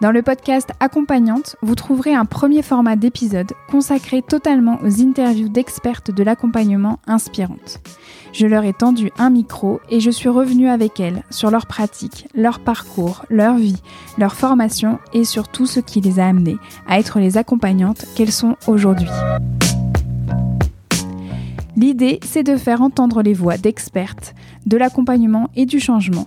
Dans le podcast Accompagnante, vous trouverez un premier format d'épisode consacré totalement aux interviews d'expertes de l'accompagnement inspirantes. Je leur ai tendu un micro et je suis revenue avec elles sur leur pratique, leur parcours, leur vie, leur formation et sur tout ce qui les a amenées à être les accompagnantes qu'elles sont aujourd'hui. L'idée, c'est de faire entendre les voix d'expertes, de l'accompagnement et du changement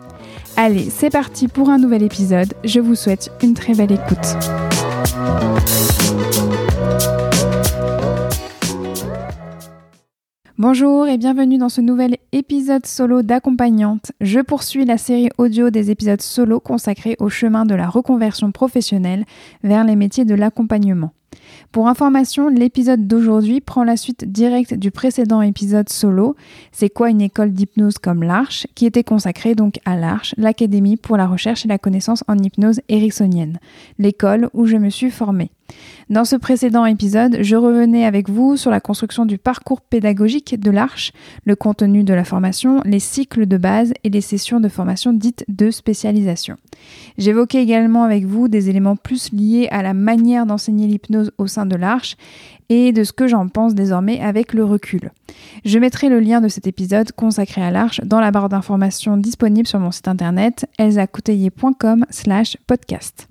Allez, c'est parti pour un nouvel épisode. Je vous souhaite une très belle écoute. Bonjour et bienvenue dans ce nouvel épisode solo d'accompagnante. Je poursuis la série audio des épisodes solo consacrés au chemin de la reconversion professionnelle vers les métiers de l'accompagnement. Pour information, l'épisode d'aujourd'hui prend la suite directe du précédent épisode solo. C'est quoi une école d'hypnose comme l'Arche, qui était consacrée donc à l'Arche, l'Académie pour la recherche et la connaissance en hypnose ericksonienne, l'école où je me suis formée. Dans ce précédent épisode, je revenais avec vous sur la construction du parcours pédagogique de l'Arche, le contenu de la formation, les cycles de base et les sessions de formation dites de spécialisation. J'évoquais également avec vous des éléments plus liés à la manière d'enseigner l'hypnose au sein de l'Arche et de ce que j'en pense désormais avec le recul. Je mettrai le lien de cet épisode consacré à l'Arche dans la barre d'informations disponible sur mon site internet elsacouteiller.com slash podcast.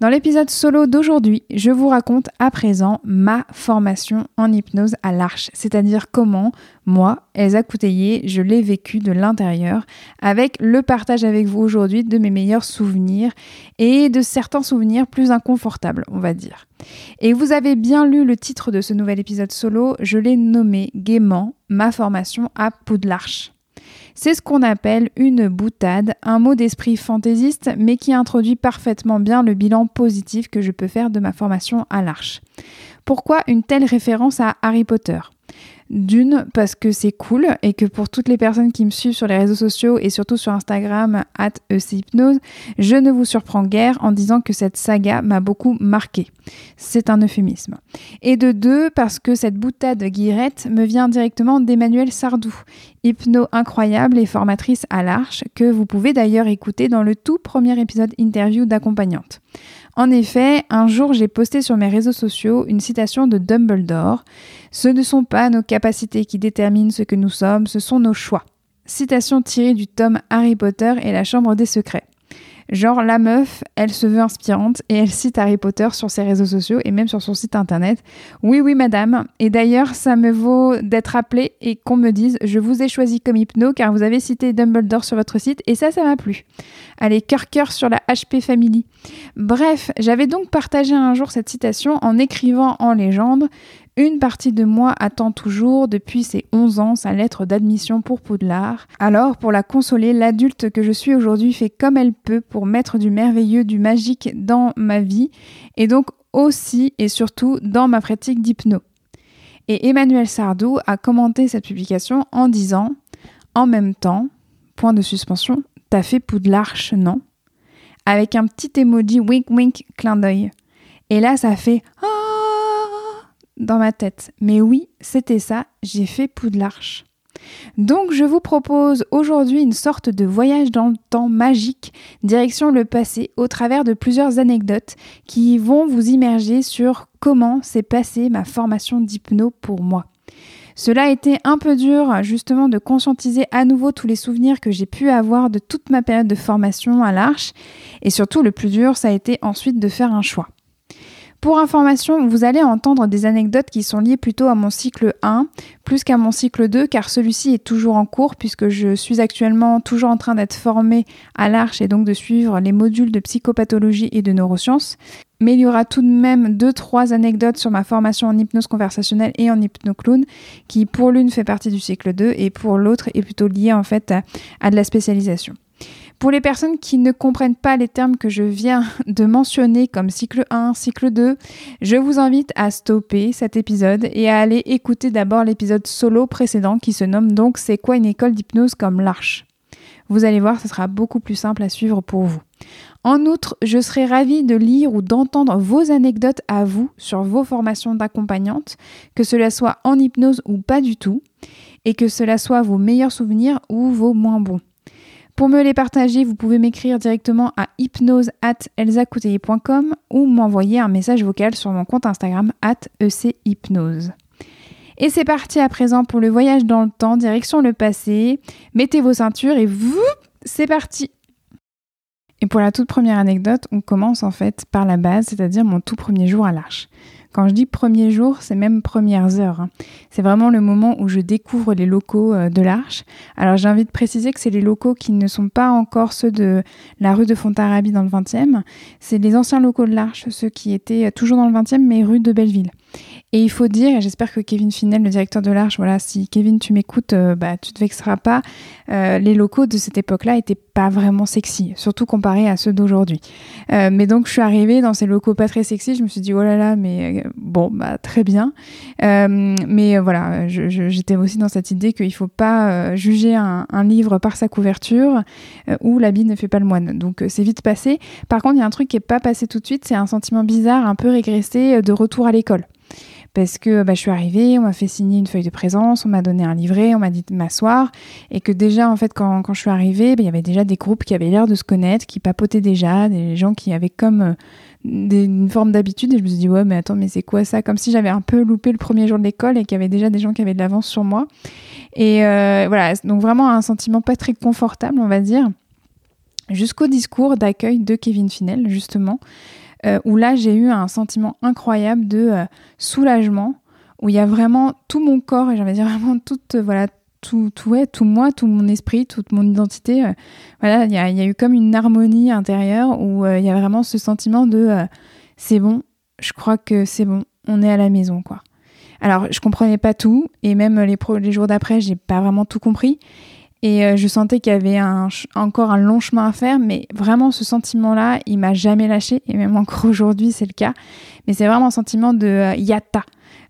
Dans l'épisode solo d'aujourd'hui, je vous raconte à présent ma formation en hypnose à l'Arche, c'est-à-dire comment, moi, Elsa Couteillé, je l'ai vécu de l'intérieur, avec le partage avec vous aujourd'hui de mes meilleurs souvenirs et de certains souvenirs plus inconfortables, on va dire. Et vous avez bien lu le titre de ce nouvel épisode solo, je l'ai nommé gaiement ma formation à Poudlarche. C'est ce qu'on appelle une boutade, un mot d'esprit fantaisiste, mais qui introduit parfaitement bien le bilan positif que je peux faire de ma formation à l'Arche. Pourquoi une telle référence à Harry Potter? D'une, parce que c'est cool et que pour toutes les personnes qui me suivent sur les réseaux sociaux et surtout sur Instagram, at Hypnose, je ne vous surprends guère en disant que cette saga m'a beaucoup marqué. C'est un euphémisme. Et de deux, parce que cette boutade guirette me vient directement d'Emmanuel Sardou, hypno incroyable et formatrice à l'Arche, que vous pouvez d'ailleurs écouter dans le tout premier épisode interview d'accompagnante. En effet, un jour j'ai posté sur mes réseaux sociaux une citation de Dumbledore. Ce ne sont pas nos capacités qui déterminent ce que nous sommes, ce sont nos choix. Citation tirée du tome Harry Potter et la Chambre des Secrets. Genre, la meuf, elle se veut inspirante et elle cite Harry Potter sur ses réseaux sociaux et même sur son site internet. Oui, oui, madame. Et d'ailleurs, ça me vaut d'être appelée et qu'on me dise Je vous ai choisi comme hypno car vous avez cité Dumbledore sur votre site et ça, ça m'a plu. Allez, cœur cœur sur la HP Family. Bref, j'avais donc partagé un jour cette citation en écrivant en légende une partie de moi attend toujours, depuis ses 11 ans, sa lettre d'admission pour Poudlard. Alors, pour la consoler, l'adulte que je suis aujourd'hui fait comme elle peut pour mettre du merveilleux, du magique dans ma vie, et donc aussi et surtout dans ma pratique d'hypno. Et Emmanuel Sardou a commenté cette publication en disant En même temps, point de suspension, t'as fait Poudlarche, non Avec un petit emoji wink wink clin d'œil. Et là, ça fait Ah dans ma tête. Mais oui, c'était ça, j'ai fait Poudlarche. Donc je vous propose aujourd'hui une sorte de voyage dans le temps magique, direction le passé, au travers de plusieurs anecdotes qui vont vous immerger sur comment s'est passée ma formation d'hypno pour moi. Cela a été un peu dur justement de conscientiser à nouveau tous les souvenirs que j'ai pu avoir de toute ma période de formation à l'Arche et surtout le plus dur ça a été ensuite de faire un choix. Pour information, vous allez entendre des anecdotes qui sont liées plutôt à mon cycle 1 plus qu'à mon cycle 2 car celui-ci est toujours en cours puisque je suis actuellement toujours en train d'être formée à l'Arche et donc de suivre les modules de psychopathologie et de neurosciences. Mais il y aura tout de même 2-3 anecdotes sur ma formation en hypnose conversationnelle et en hypnoclown qui pour l'une fait partie du cycle 2 et pour l'autre est plutôt liée en fait à de la spécialisation. Pour les personnes qui ne comprennent pas les termes que je viens de mentionner comme cycle 1, cycle 2, je vous invite à stopper cet épisode et à aller écouter d'abord l'épisode solo précédent qui se nomme donc C'est quoi une école d'hypnose comme l'Arche? Vous allez voir, ce sera beaucoup plus simple à suivre pour vous. En outre, je serai ravie de lire ou d'entendre vos anecdotes à vous sur vos formations d'accompagnante, que cela soit en hypnose ou pas du tout, et que cela soit vos meilleurs souvenirs ou vos moins bons. Pour me les partager, vous pouvez m'écrire directement à hypnose@elsacouteiller.com ou m'envoyer un message vocal sur mon compte Instagram @echypnose. Et c'est parti à présent pour le voyage dans le temps, direction le passé. Mettez vos ceintures et vous, c'est parti. Et pour la toute première anecdote, on commence en fait par la base, c'est-à-dire mon tout premier jour à l'Arche. Quand je dis premier jour, c'est même premières heures. C'est vraiment le moment où je découvre les locaux euh, de l'Arche. Alors j'ai envie de préciser que c'est les locaux qui ne sont pas encore ceux de la rue de Fontarabie dans le 20e. C'est les anciens locaux de l'Arche, ceux qui étaient toujours dans le 20e, mais rue de Belleville. Et il faut dire, et j'espère que Kevin Finel, le directeur de l'Arche, voilà, si Kevin tu m'écoutes, euh, bah tu te vexeras pas. Euh, les locaux de cette époque-là étaient pas vraiment sexy, surtout comparés à ceux d'aujourd'hui. Euh, mais donc je suis arrivée dans ces locaux pas très sexy, je me suis dit oh là là, mais bon bah très bien. mais voilà, j'étais aussi dans cette idée qu'il faut pas juger un, un, livre par sa couverture ou l'habit ne fait pas le moine. Donc c'est vite passé. Par contre, il y a un truc qui est pas passé tout de suite, c'est un sentiment bizarre, un peu régressé de retour à l'école parce que bah, je suis arrivée, on m'a fait signer une feuille de présence, on m'a donné un livret, on m'a dit de m'asseoir, et que déjà, en fait, quand, quand je suis arrivée, bah, il y avait déjà des groupes qui avaient l'air de se connaître, qui papotaient déjà, des gens qui avaient comme euh, une forme d'habitude, et je me suis dit, ouais, mais attends, mais c'est quoi ça? Comme si j'avais un peu loupé le premier jour de l'école et qu'il y avait déjà des gens qui avaient de l'avance sur moi. Et euh, voilà, donc vraiment un sentiment pas très confortable, on va dire. Jusqu'au discours d'accueil de Kevin Finel, justement, où là j'ai eu un sentiment incroyable de euh, soulagement, où il y a vraiment tout mon corps, et j'avais dire vraiment toute, euh, voilà, tout, tout, ouais, tout moi, tout mon esprit, toute mon identité. voilà, il y a, eu comme une harmonie intérieure où il y a vraiment ce sentiment de c'est bon, je crois que c'est bon, on est à la maison, quoi. Alors, je comprenais pas tout, et même les, les jours d'après, j'ai pas vraiment tout compris. Et euh, je sentais qu'il y avait un, encore un long chemin à faire, mais vraiment ce sentiment-là, il m'a jamais lâché, et même encore aujourd'hui c'est le cas. Mais c'est vraiment un sentiment de euh, yatta.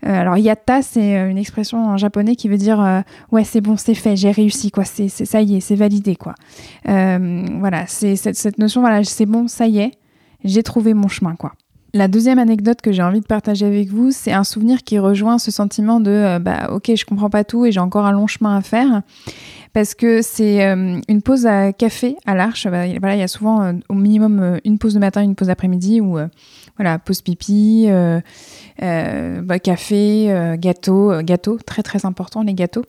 Euh, alors yatta, c'est une expression en japonais qui veut dire ouais c'est bon, c'est fait, j'ai réussi quoi, c'est ça y est, c'est validé quoi. voilà, c'est cette, cette notion voilà, c'est bon, ça y est, j'ai trouvé mon chemin quoi. La deuxième anecdote que j'ai envie de partager avec vous, c'est un souvenir qui rejoint ce sentiment de bah ok, je comprends pas tout et j'ai encore un long chemin à faire parce que c'est euh, une pause à café à l'Arche. Bah, voilà, il y a souvent euh, au minimum euh, une pause de matin, une pause d'après-midi ou voilà, pause pipi, bah, café, gâteau, gâteau, très très important les gâteaux.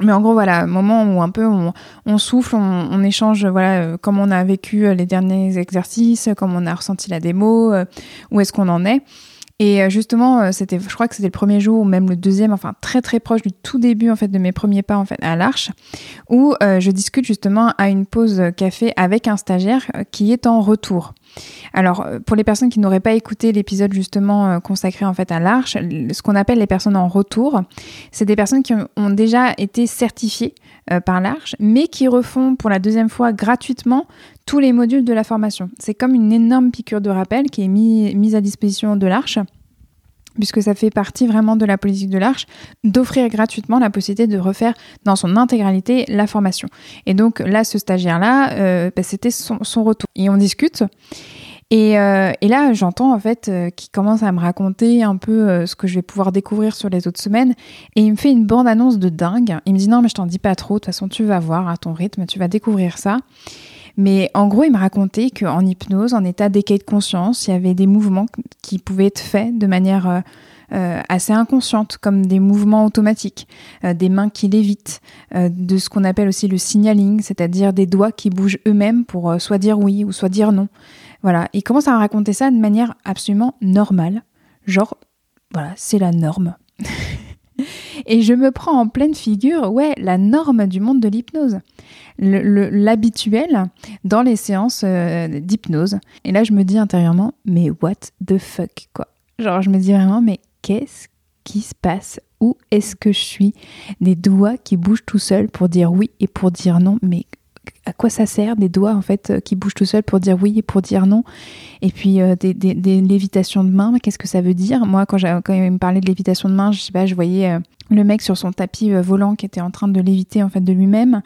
Mais en gros, voilà, moment où un peu on, souffle, on, échange, voilà, comment on a vécu les derniers exercices, comment on a ressenti la démo, où est-ce qu'on en est. Et euh, justement, euh, c'était, je crois que c'était le premier jour ou même le deuxième, enfin très très proche du tout début en fait de mes premiers pas en fait à l'Arche, où euh, je discute justement à une pause café avec un stagiaire qui est en retour. Alors, pour les personnes qui n'auraient pas écouté l'épisode justement consacré en fait à l'Arche, ce qu'on appelle les personnes en retour, c'est des personnes qui ont déjà été certifiées par l'Arche, mais qui refont pour la deuxième fois gratuitement tous les modules de la formation. C'est comme une énorme piqûre de rappel qui est mise à disposition de l'Arche puisque ça fait partie vraiment de la politique de l'Arche, d'offrir gratuitement la possibilité de refaire dans son intégralité la formation. Et donc là, ce stagiaire-là, euh, bah, c'était son, retour. Et on discute. Et, euh, là, j'entends en fait euh, qu'il commence à me raconter un peu ce que je vais pouvoir découvrir sur les autres semaines. Et il me fait une bande-annonce de dingue. Il me dit non, mais je t'en dis pas trop. De toute façon, tu vas voir à ton rythme, tu vas découvrir ça. Mais en gros, il me racontait qu'en hypnose, en état d'éveil de conscience, il y avait des mouvements qui pouvaient être faits de manière euh, assez inconscientes, comme des mouvements automatiques, des mains qui lévitent, de ce qu'on appelle aussi le signaling, c'est-à-dire des doigts qui bougent eux-mêmes pour soit dire oui ou soit dire non. Voilà, il commence à raconter ça de manière absolument normale, genre voilà, c'est la norme. Et je me prends en pleine figure, ouais, la norme du monde de l'hypnose, l'habituel dans les séances euh, d'hypnose. Et là, je me dis intérieurement, mais what the fuck, quoi. Genre, je me dis vraiment, mais qu'est-ce qui se passe? Où est-ce que je suis? Des doigts qui bougent tout seuls pour dire oui et pour dire non, mais à quoi ça sert des doigts en fait euh, qui bougent tout seuls pour dire oui et pour dire non? Et puis euh, des, lévitations de main qu'est-ce que ça veut dire? Moi quand, quand il me parlait de lévitation de main je sais pas je voyais le mec sur son tapis volant qui était en train de léviter en fait de lui-même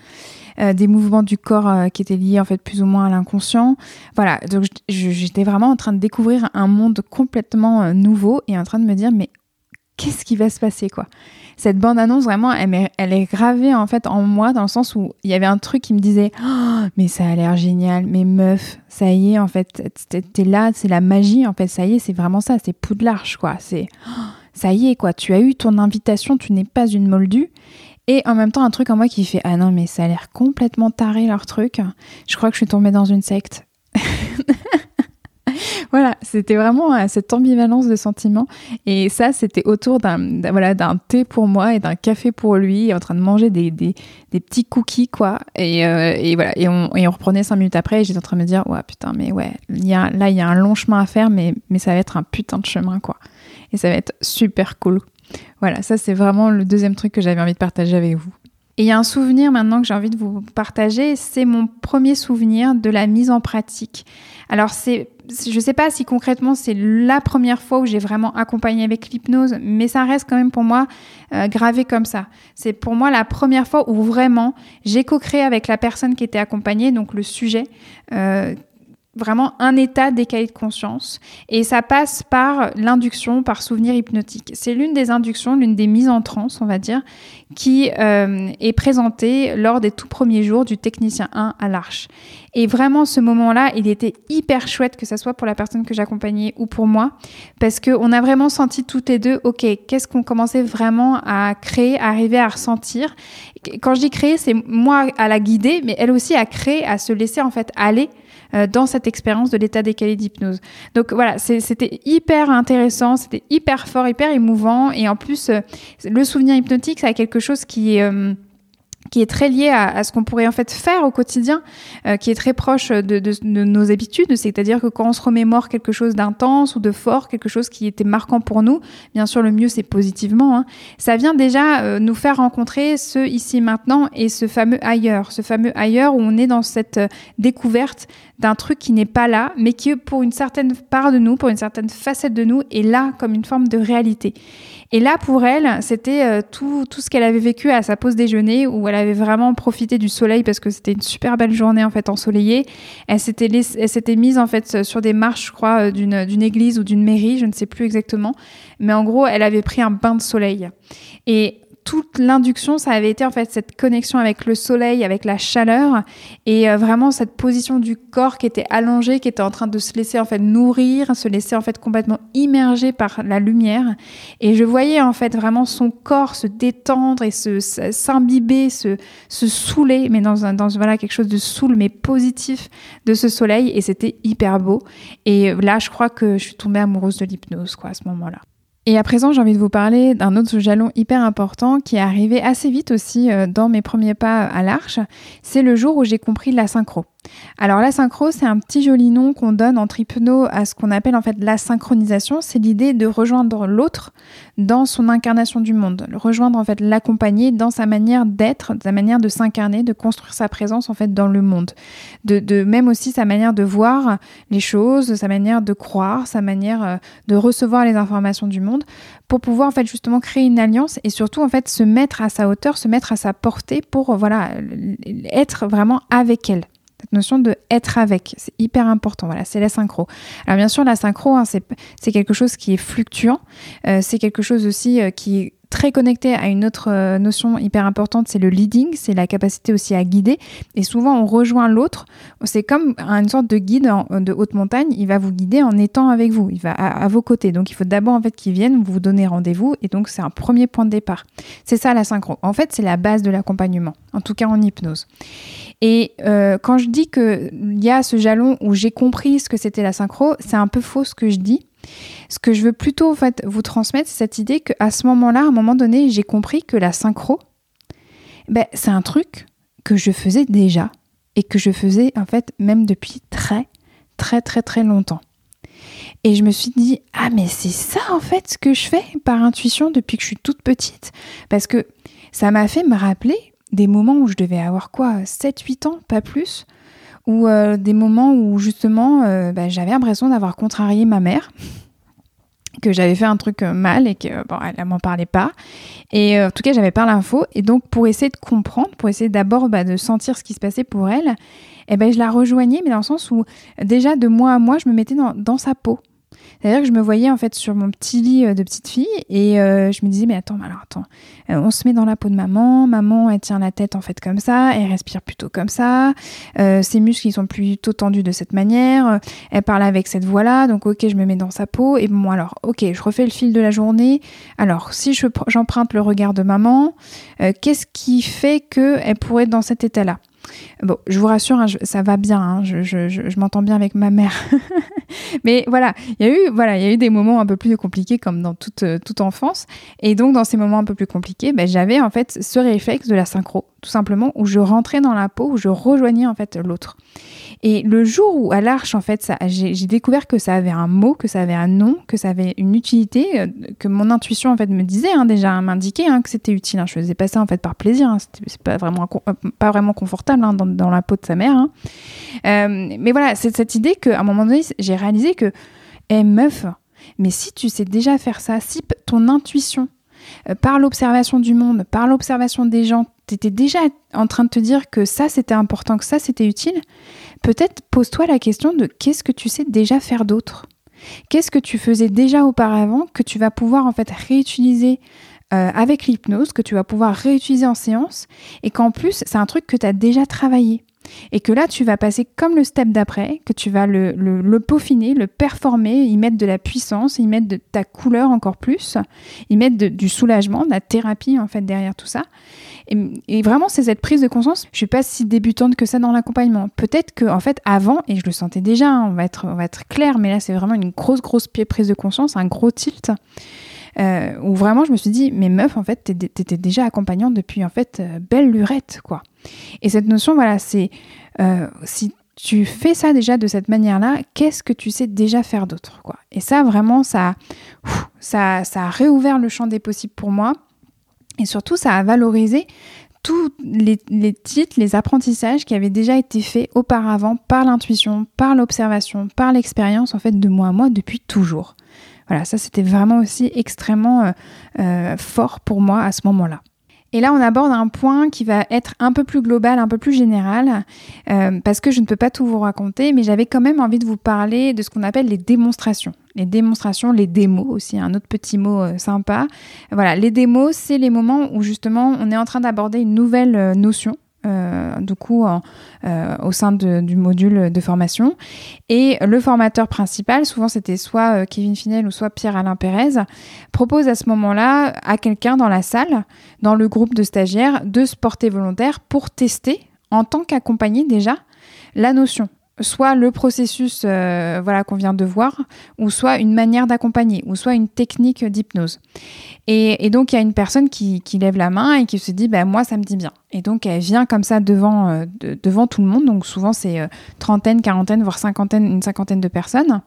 des mouvements du corps qui étaient liés en fait plus ou moins à l'inconscient voilà donc j'étais vraiment en train de découvrir un monde complètement nouveau et en train de me dire mais qu'est-ce qui va se passer quoi? Cette bande-annonce, vraiment, elle est, gravée en fait en moi dans le sens où il y avait un truc qui me disait oh, mais ça a l'air génial, mais meuf, ça y est, en fait, t'es là, c'est la magie, en fait, ça y est, c'est vraiment ça, c'est Poudlarche, quoi. C'est oh, ça y est, quoi, tu as eu ton invitation, tu n'es pas une moldue. Et en même temps, un truc en moi qui fait Ah non, mais ça a l'air complètement taré leur truc. Je crois que je suis tombée dans une secte. voilà, c'était vraiment euh, cette ambivalence de sentiments. Et ça, c'était autour d'un voilà, thé pour moi et d'un café pour lui, en train de manger des, des, des petits cookies, quoi. Et, euh, et voilà, et on, et on, reprenait cinq minutes après, et j'étais en train de me dire, ouais, putain, mais ouais, y a, là, il y a un long chemin à faire, mais, mais ça va être un putain de chemin, quoi. Et ça va être super cool. Voilà, ça, c'est vraiment le deuxième truc que j'avais envie de partager avec vous. Et il y a un souvenir maintenant que j'ai envie de vous partager, c'est mon premier souvenir de la mise en pratique. Alors c'est je ne sais pas si concrètement c'est la première fois où j'ai vraiment accompagné avec l'hypnose, mais ça reste quand même pour moi euh, gravé comme ça. C'est pour moi la première fois où vraiment j'ai co-créé avec la personne qui était accompagnée, donc le sujet, euh, vraiment un état décalé de conscience. Et ça passe par l'induction, par souvenir hypnotique. C'est l'une des inductions, l'une des mises en transe, on va dire, qui euh, est présentée lors des tout premiers jours du technicien 1 à l'Arche. Et vraiment, ce moment-là, il était hyper chouette, que ce soit pour la personne que j'accompagnais ou pour moi, parce qu'on a vraiment senti toutes les deux, OK, qu'est-ce qu'on commençait vraiment à créer, à arriver à ressentir. Quand je dis créer, c'est moi à la guider, mais elle aussi à créer, à se laisser en fait aller euh, dans cette expérience de l'état décalé d'hypnose. Donc voilà, c'était hyper intéressant, c'était hyper fort, hyper émouvant. Et en plus, euh, le souvenir hypnotique, ça a quelque chose qui est... Euh, qui est très lié à, ce qu'on pourrait en fait faire au quotidien, euh, qui est très proche de, nos habitudes, c'est-à-dire que quand on se remémore quelque chose d'intense ou de fort, quelque chose qui était marquant pour nous, bien sûr le mieux c'est positivement, hein, ça vient déjà euh, nous faire rencontrer ce ici maintenant et ce fameux ailleurs, ce fameux ailleurs où on est dans cette euh, découverte d'un truc qui n'est pas là, mais qui pour une certaine part de nous, pour une certaine facette de nous, est là comme une forme de réalité. Et là, pour elle, c'était euh, tout, tout ce qu'elle avait vécu à sa pause déjeuner, où elle avait vraiment profité du soleil parce que c'était une super belle journée en fait ensoleillée. Elle s'était, elle s'était mise en fait sur des marches, je crois, euh, d'une, d'une église ou d'une mairie, je ne sais plus exactement. Mais en gros, elle avait pris un bain de soleil. Et toute l'induction, ça avait été en fait cette connexion avec le soleil, avec la chaleur et euh, vraiment cette position du corps qui était allongé, qui était en train de se laisser en fait nourrir, se laisser en fait complètement immerger par la lumière. Et je voyais en fait vraiment son corps se détendre et se s'imbiber, se, se saouler, mais dans un, dans voilà quelque chose de saoul mais positif de ce soleil. Et c'était hyper beau. Et là, je crois que je suis tombée amoureuse de l'hypnose quoi à ce moment-là. Et à présent, j'ai envie de vous parler d'un autre jalon hyper important qui est arrivé assez vite aussi euh, dans mes premiers pas à l'arche. C'est le jour où j'ai compris la synchro. Alors la synchro, c'est un petit joli nom qu'on donne en hypno à ce qu'on appelle en fait la synchronisation. C'est l'idée de rejoindre l'autre dans son incarnation du monde, rejoindre en fait l'accompagner dans sa manière d'être, sa manière de s'incarner, de construire sa présence en fait dans le monde, de, de, même aussi sa manière de voir les choses, sa manière de croire, sa manière euh, de recevoir les informations du monde, pour pouvoir en fait justement créer une alliance et surtout en fait se mettre à sa hauteur, se mettre à sa portée pour voilà être vraiment avec elle cette notion de être avec, c'est hyper important. Voilà, c'est la synchro. Alors bien sûr, la synchro, hein, c'est quelque chose qui est fluctuant. Euh, c'est quelque chose aussi euh, qui est très connecté à une autre euh, notion hyper importante, c'est le leading, c'est la capacité aussi à guider. Et souvent, on rejoint l'autre. C'est comme une sorte de guide de haute montagne. Il va vous guider en étant avec vous. Il va à, vos côtés. Donc, il faut d'abord en fait qu'il vienne vous donner rendez-vous. Et donc, c'est un premier point de départ. C'est ça la synchro. En fait, c'est la base de l'accompagnement. En tout cas, en hypnose. Et euh, quand je dis qu'il y a ce jalon où j'ai compris ce que c'était la synchro, c'est un peu faux ce que je dis. Ce que je veux plutôt en fait, vous transmettre, c'est cette idée qu'à ce moment-là, à un moment donné, j'ai compris que la synchro, ben, c'est un truc que je faisais déjà et que je faisais en fait même depuis très très très très longtemps. Et je me suis dit, ah mais c'est ça en fait ce que je fais par intuition depuis que je suis toute petite. Parce que ça m'a fait me rappeler des moments où je devais avoir quoi 7-8 ans, pas plus, ou euh, des moments où justement euh, bah, j'avais l'impression d'avoir contrarié ma mère que j'avais fait un truc euh, mal et que bon, elle, m'en parlait pas. Et en tout cas, j'avais pas l'info. Et donc, pour essayer de comprendre, pour essayer d'abord bah, de sentir ce qui se passait pour elle, eh ben, je la rejoignais, mais dans le sens où déjà de mois à mois, je me mettais dans sa peau. C'est-à-dire que je me voyais en fait sur mon petit lit euh, de petite fille et euh, je me disais mais attends, alors attends, euh, on se met dans la peau de maman, maman elle tient la tête en fait comme ça, elle respire plutôt comme ça, ses muscles sont plutôt tendus de cette manière, elle parle avec cette voix-là, donc ok je me mets dans sa peau et bon alors ok je refais le fil de la journée. Alors si j'emprunte le regard de maman, qu'est-ce qui fait que elle pourrait être dans cet état-là? Bon, je vous rassure, hein, ça va bien, hein, je, m'entends bien avec ma mère. Mais voilà, il y a eu voilà, il y a eu des moments un peu plus compliqués comme dans toute, euh, toute enfance. Et donc dans ces moments un peu plus compliqués, ben, j'avais en fait ce réflexe de la synchro, tout simplement, où je rentrais dans la peau, où je rejoignais en fait l'autre. Et le jour où à l'Arche, en fait, j'ai découvert que ça avait un mot, que ça avait un nom, que ça avait une utilité, euh, que mon intuition en fait me disait hein, déjà, m'indiquait hein, que c'était utile. Hein. Je faisais pas ça en fait par plaisir, c'est pas vraiment euh, pas vraiment confortable dans, la peau de sa mère. Euh, mais voilà, c'est cette idée qu'à un moment donné, j'ai réalisé que, eh meuf, mais si tu sais déjà faire ça, si ton intuition par l'observation du monde, par l'observation des gens, tu étais déjà en train de te dire que ça c'était important, que ça c'était utile, peut-être pose-toi la question de qu'est-ce que tu sais déjà faire d'autre? Qu'est-ce que tu faisais déjà auparavant que tu vas pouvoir en fait réutiliser euh, avec l'hypnose, que tu vas pouvoir réutiliser en séance et qu'en plus c'est un truc que tu as déjà travaillé? Et que là tu vas passer comme le step d'après, que tu vas le, peaufiner, le performer, y mettre de la puissance, y mettre de ta couleur encore plus, y mettre du soulagement, de la thérapie en fait derrière tout ça. Et, vraiment, c'est cette prise de conscience. Je suis pas si débutante que ça dans l'accompagnement. Peut-être que, en fait, avant, et je le sentais déjà, hein, on, va être, on va être clair, mais là, c'est vraiment une grosse, grosse prise de conscience, un gros tilt. Euh, où vraiment je me suis dit, mais meuf, en fait, t'étais déjà accompagnante depuis, en fait, euh, belle lurette, quoi. Et cette notion, voilà, c'est euh, si tu fais ça déjà de cette manière-là, qu'est-ce que tu sais déjà faire d'autre, quoi. Et ça, vraiment, ça, ça, ça a réouvert le champ des possibles pour moi. Et surtout, ça a valorisé tous les, titres, les apprentissages qui avaient déjà été faits auparavant par l'intuition, par l'observation, par l'expérience, en fait, de moi à moi depuis toujours. Voilà, ça c'était vraiment aussi extrêmement euh, euh, fort pour moi à ce moment-là. Et là, on aborde un point qui va être un peu plus global, un peu plus général, euh, parce que je ne peux pas tout vous raconter, mais j'avais quand même envie de vous parler de ce qu'on appelle les démonstrations. Les démonstrations, les démos aussi, un autre petit mot euh, sympa. Voilà, les démos, c'est les moments où justement on est en train d'aborder une nouvelle euh, notion euh, du coup euh, au sein du module de formation. Et le formateur principal, souvent c'était soit euh, Kevin Finel ou soit Pierre-Alain Pérez, propose à ce moment-là à quelqu'un dans la salle, dans le groupe de stagiaires, de se porter volontaire pour tester, en tant qu'accompagné déjà, la notion soit le processus voilà qu'on vient de voir, ou soit une manière d'accompagner, ou soit une technique d'hypnose. Et, donc il y a une personne qui, lève la main et qui se dit bah, moi ça me dit bien. Et donc elle vient comme ça devant, euh, devant tout le monde, donc souvent c'est euh, trentaine, quarantaine, voire cinquantaine, une cinquantaine de personnes,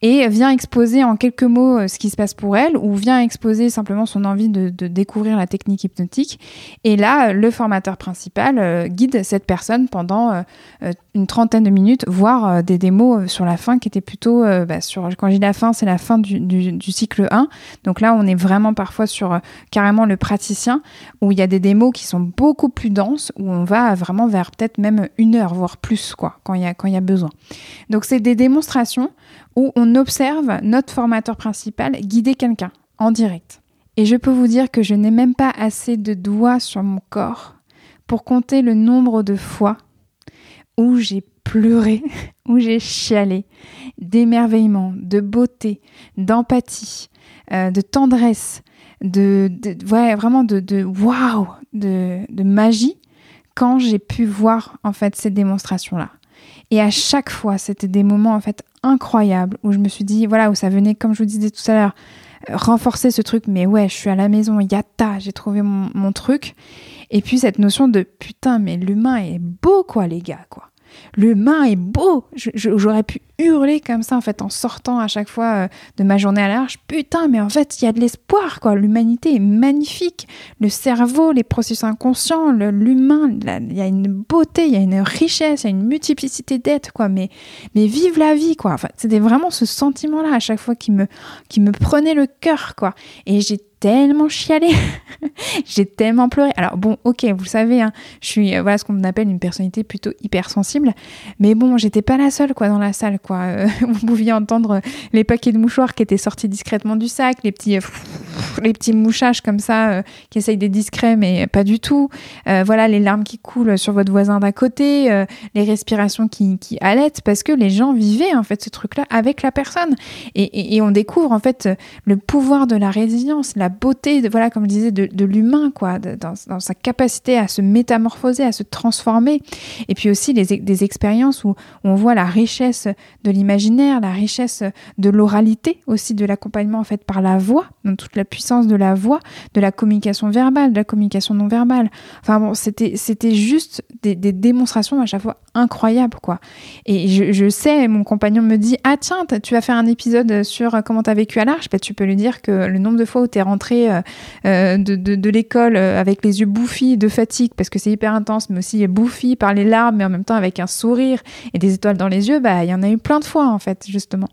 et vient exposer en quelques mots euh, ce qui se passe pour elle, ou vient exposer simplement son envie de, découvrir la technique hypnotique. Et là, le formateur principal guide cette personne pendant une trentaine de minutes, voire des démos sur la fin qui étaient plutôt, bah, sur, quand dis la fin, c'est la fin du, du, cycle 1. Donc là, on est vraiment parfois sur carrément le praticien, où il y a des démos qui sont beaucoup plus dense où on va vraiment vers peut-être même une heure, voire plus, quoi, quand il y a, quand y a besoin. Donc, c'est des démonstrations où on observe notre formateur principal guider quelqu'un en direct. Et je peux vous dire que je n'ai même pas assez de doigts sur mon corps pour compter le nombre de fois où j'ai pleuré, où j'ai chialé, d'émerveillement, de beauté, d'empathie, euh, de tendresse, de, ouais, vraiment de, de waouh, de, magie quand j'ai pu voir en fait ces démonstrations-là. Et à chaque fois, c'était des moments en fait incroyables où je me suis dit, voilà, où ça venait, comme je vous disais tout à l'heure, euh, renforcer ce truc, mais ouais, je suis à la maison, yata, j'ai trouvé mon, mon truc. Et puis cette notion de putain, mais l'humain est beau, quoi, les gars, quoi. L'humain est beau. J'aurais pu hurler comme ça en fait en sortant à chaque fois euh, de ma journée à l'arche. Putain, mais en fait il y a de l'espoir quoi. L'humanité est magnifique. Le cerveau, les processus inconscients, l'humain, il y a une beauté, il y a une richesse, il y a une multiplicité d'êtres quoi. Mais vive la vie quoi. C'était vraiment ce sentiment là à chaque fois qui me qui me prenait le cœur quoi. Et j'ai tellement chialé, j'ai tellement pleuré. Alors bon, ok, vous le savez, hein, je suis euh, voilà ce qu'on appelle une personnalité plutôt hypersensible, mais bon, j'étais pas la seule quoi dans la salle quoi. Euh, vous pouviez entendre les paquets de mouchoirs qui étaient sortis discrètement du sac, les petits euh, les petits mouchages comme ça qui essayent d'être discrets mais pas du tout. voilà les larmes qui coulent sur votre voisin d'à côté, les respirations qui qui allaitent parce que les gens vivaient en fait ce truc-là avec la personne et, et, on découvre en fait le pouvoir de la résilience, la beauté, de, voilà, comme je disais, de, l'humain, quoi, dans, sa capacité à se métamorphoser, à se transformer. Et puis aussi les, des expériences où, on voit la richesse de l'imaginaire, la richesse de l'oralité, aussi de l'accompagnement en fait par la voix, donc toute la puissance de la voix, de la communication verbale, de la communication non verbale. Enfin bon, c'était c'était juste des, démonstrations à chaque fois incroyables, quoi. Et je, sais, mon compagnon me dit, ah tiens, tu vas faire un épisode sur comment tu as vécu à l'Arche, bah, tu peux lui dire que le nombre de fois où tu es rentré euh, euh, de, l'école euh, avec les yeux bouffis de fatigue parce que c'est hyper intense, mais aussi bouffi par les larmes, mais en même temps avec un sourire et des étoiles dans les yeux, bah il y en a eu plein de fois en fait justement.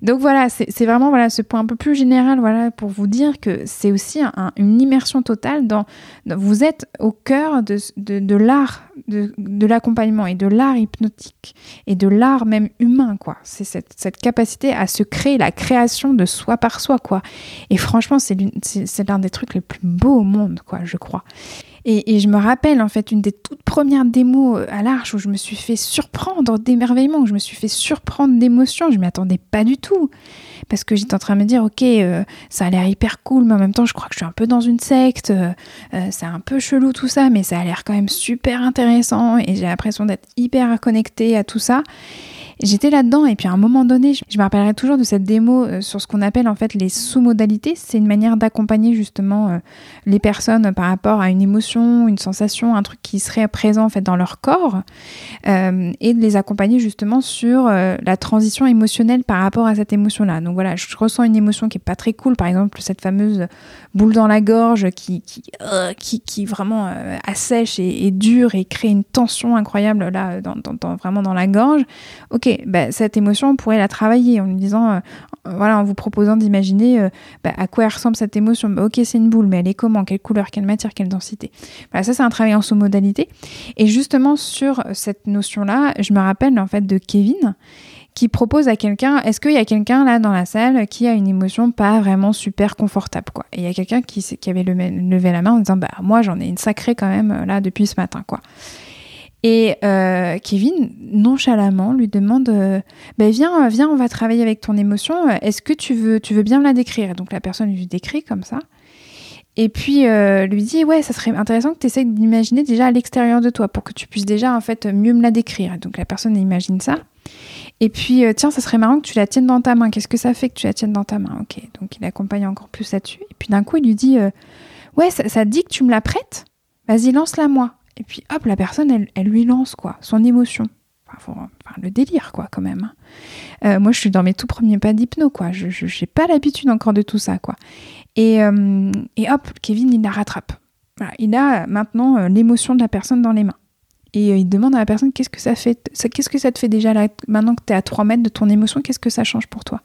Donc voilà, c'est vraiment voilà ce point un peu plus général voilà pour vous dire que c'est aussi une immersion totale dans, vous êtes au cœur de, de, l'art de, l'accompagnement et de l'art hypnotique et de l'art même humain quoi. C'est cette, cette capacité à se créer la création de soi par soi quoi. Et franchement c'est l'un des trucs les plus beaux au monde, quoi, je crois. Et, je me rappelle, en fait, une des toutes premières démos à l'Arche où je me suis fait surprendre d'émerveillement, où je me suis fait surprendre d'émotion. Je m'y attendais pas du tout. Parce que j'étais en train de me dire, ok, euh, ça a l'air hyper cool, mais en même temps, je crois que je suis un peu dans une secte. Euh, euh, c'est un peu chelou tout ça, mais ça a l'air quand même super intéressant. Et j'ai l'impression d'être hyper connectée à tout ça. J'étais là-dedans et puis à un moment donné, je me rappellerai toujours de cette démo euh, sur ce qu'on appelle en fait les sous-modalités. C'est une manière d'accompagner justement euh, les personnes par rapport à une émotion, une sensation, un truc qui serait présent en fait dans leur corps euh, et de les accompagner justement sur la transition émotionnelle par rapport à cette émotion-là. Donc voilà, je ressens une émotion qui est pas très cool, par exemple cette fameuse boule dans la gorge qui qui qui, vraiment assèche et, et, dure et crée une tension incroyable là dans, dans, vraiment dans la gorge. Ok, bah, cette émotion, on pourrait la travailler en lui disant, euh, voilà, en vous proposant d'imaginer euh, bah, à quoi ressemble cette émotion. Bah, ok, c'est une boule, mais elle est comment? Quelle couleur? Quelle matière? Quelle densité? Ça c'est un travail en sous-modalité. Et justement sur cette notion-là, je me rappelle en fait de Kevin qui propose à quelqu'un, est-ce qu'il y a quelqu'un là dans la salle qui a une émotion pas vraiment super confortable quoi? Et il y a quelqu'un qui, qui avait levé, la main en disant, bah moi j'en ai une sacrée quand même là depuis ce matin quoi. Et euh, Kevin, nonchalamment, lui demande euh, ben viens, viens, on va travailler avec ton émotion. Est-ce que tu veux, tu veux bien me la décrire? Donc la personne lui décrit comme ça. Et puis euh, lui dit ouais, ça serait intéressant que tu essayes d'imaginer déjà à l'extérieur de toi pour que tu puisses déjà mieux me la décrire. Donc la personne imagine ça. Et puis tiens, ça serait marrant que tu la tiennes dans ta main. Qu'est-ce que ça fait que tu la tiennes dans ta main? Ok, donc il accompagne encore plus là-dessus. Et puis d'un coup, il lui dit ouais, ça, ça dit que tu me la prêtes? Vas-y, lance-la moi. Et puis hop, la personne, elle, lui lance quoi, son émotion. Enfin, le délire quoi, quand même. Hein. Euh, moi, je suis dans mes tout premiers pas d'hypno quoi. Je n'ai pas l'habitude encore de tout ça quoi. Et, euh, hop, Kevin, il la rattrape. il a maintenant euh, l'émotion de la personne dans les mains. Et il demande à la personne qu'est-ce que ça fait, te fait déjà là, maintenant que tu es à 3 mètres de ton émotion, qu'est-ce que ça change pour toi?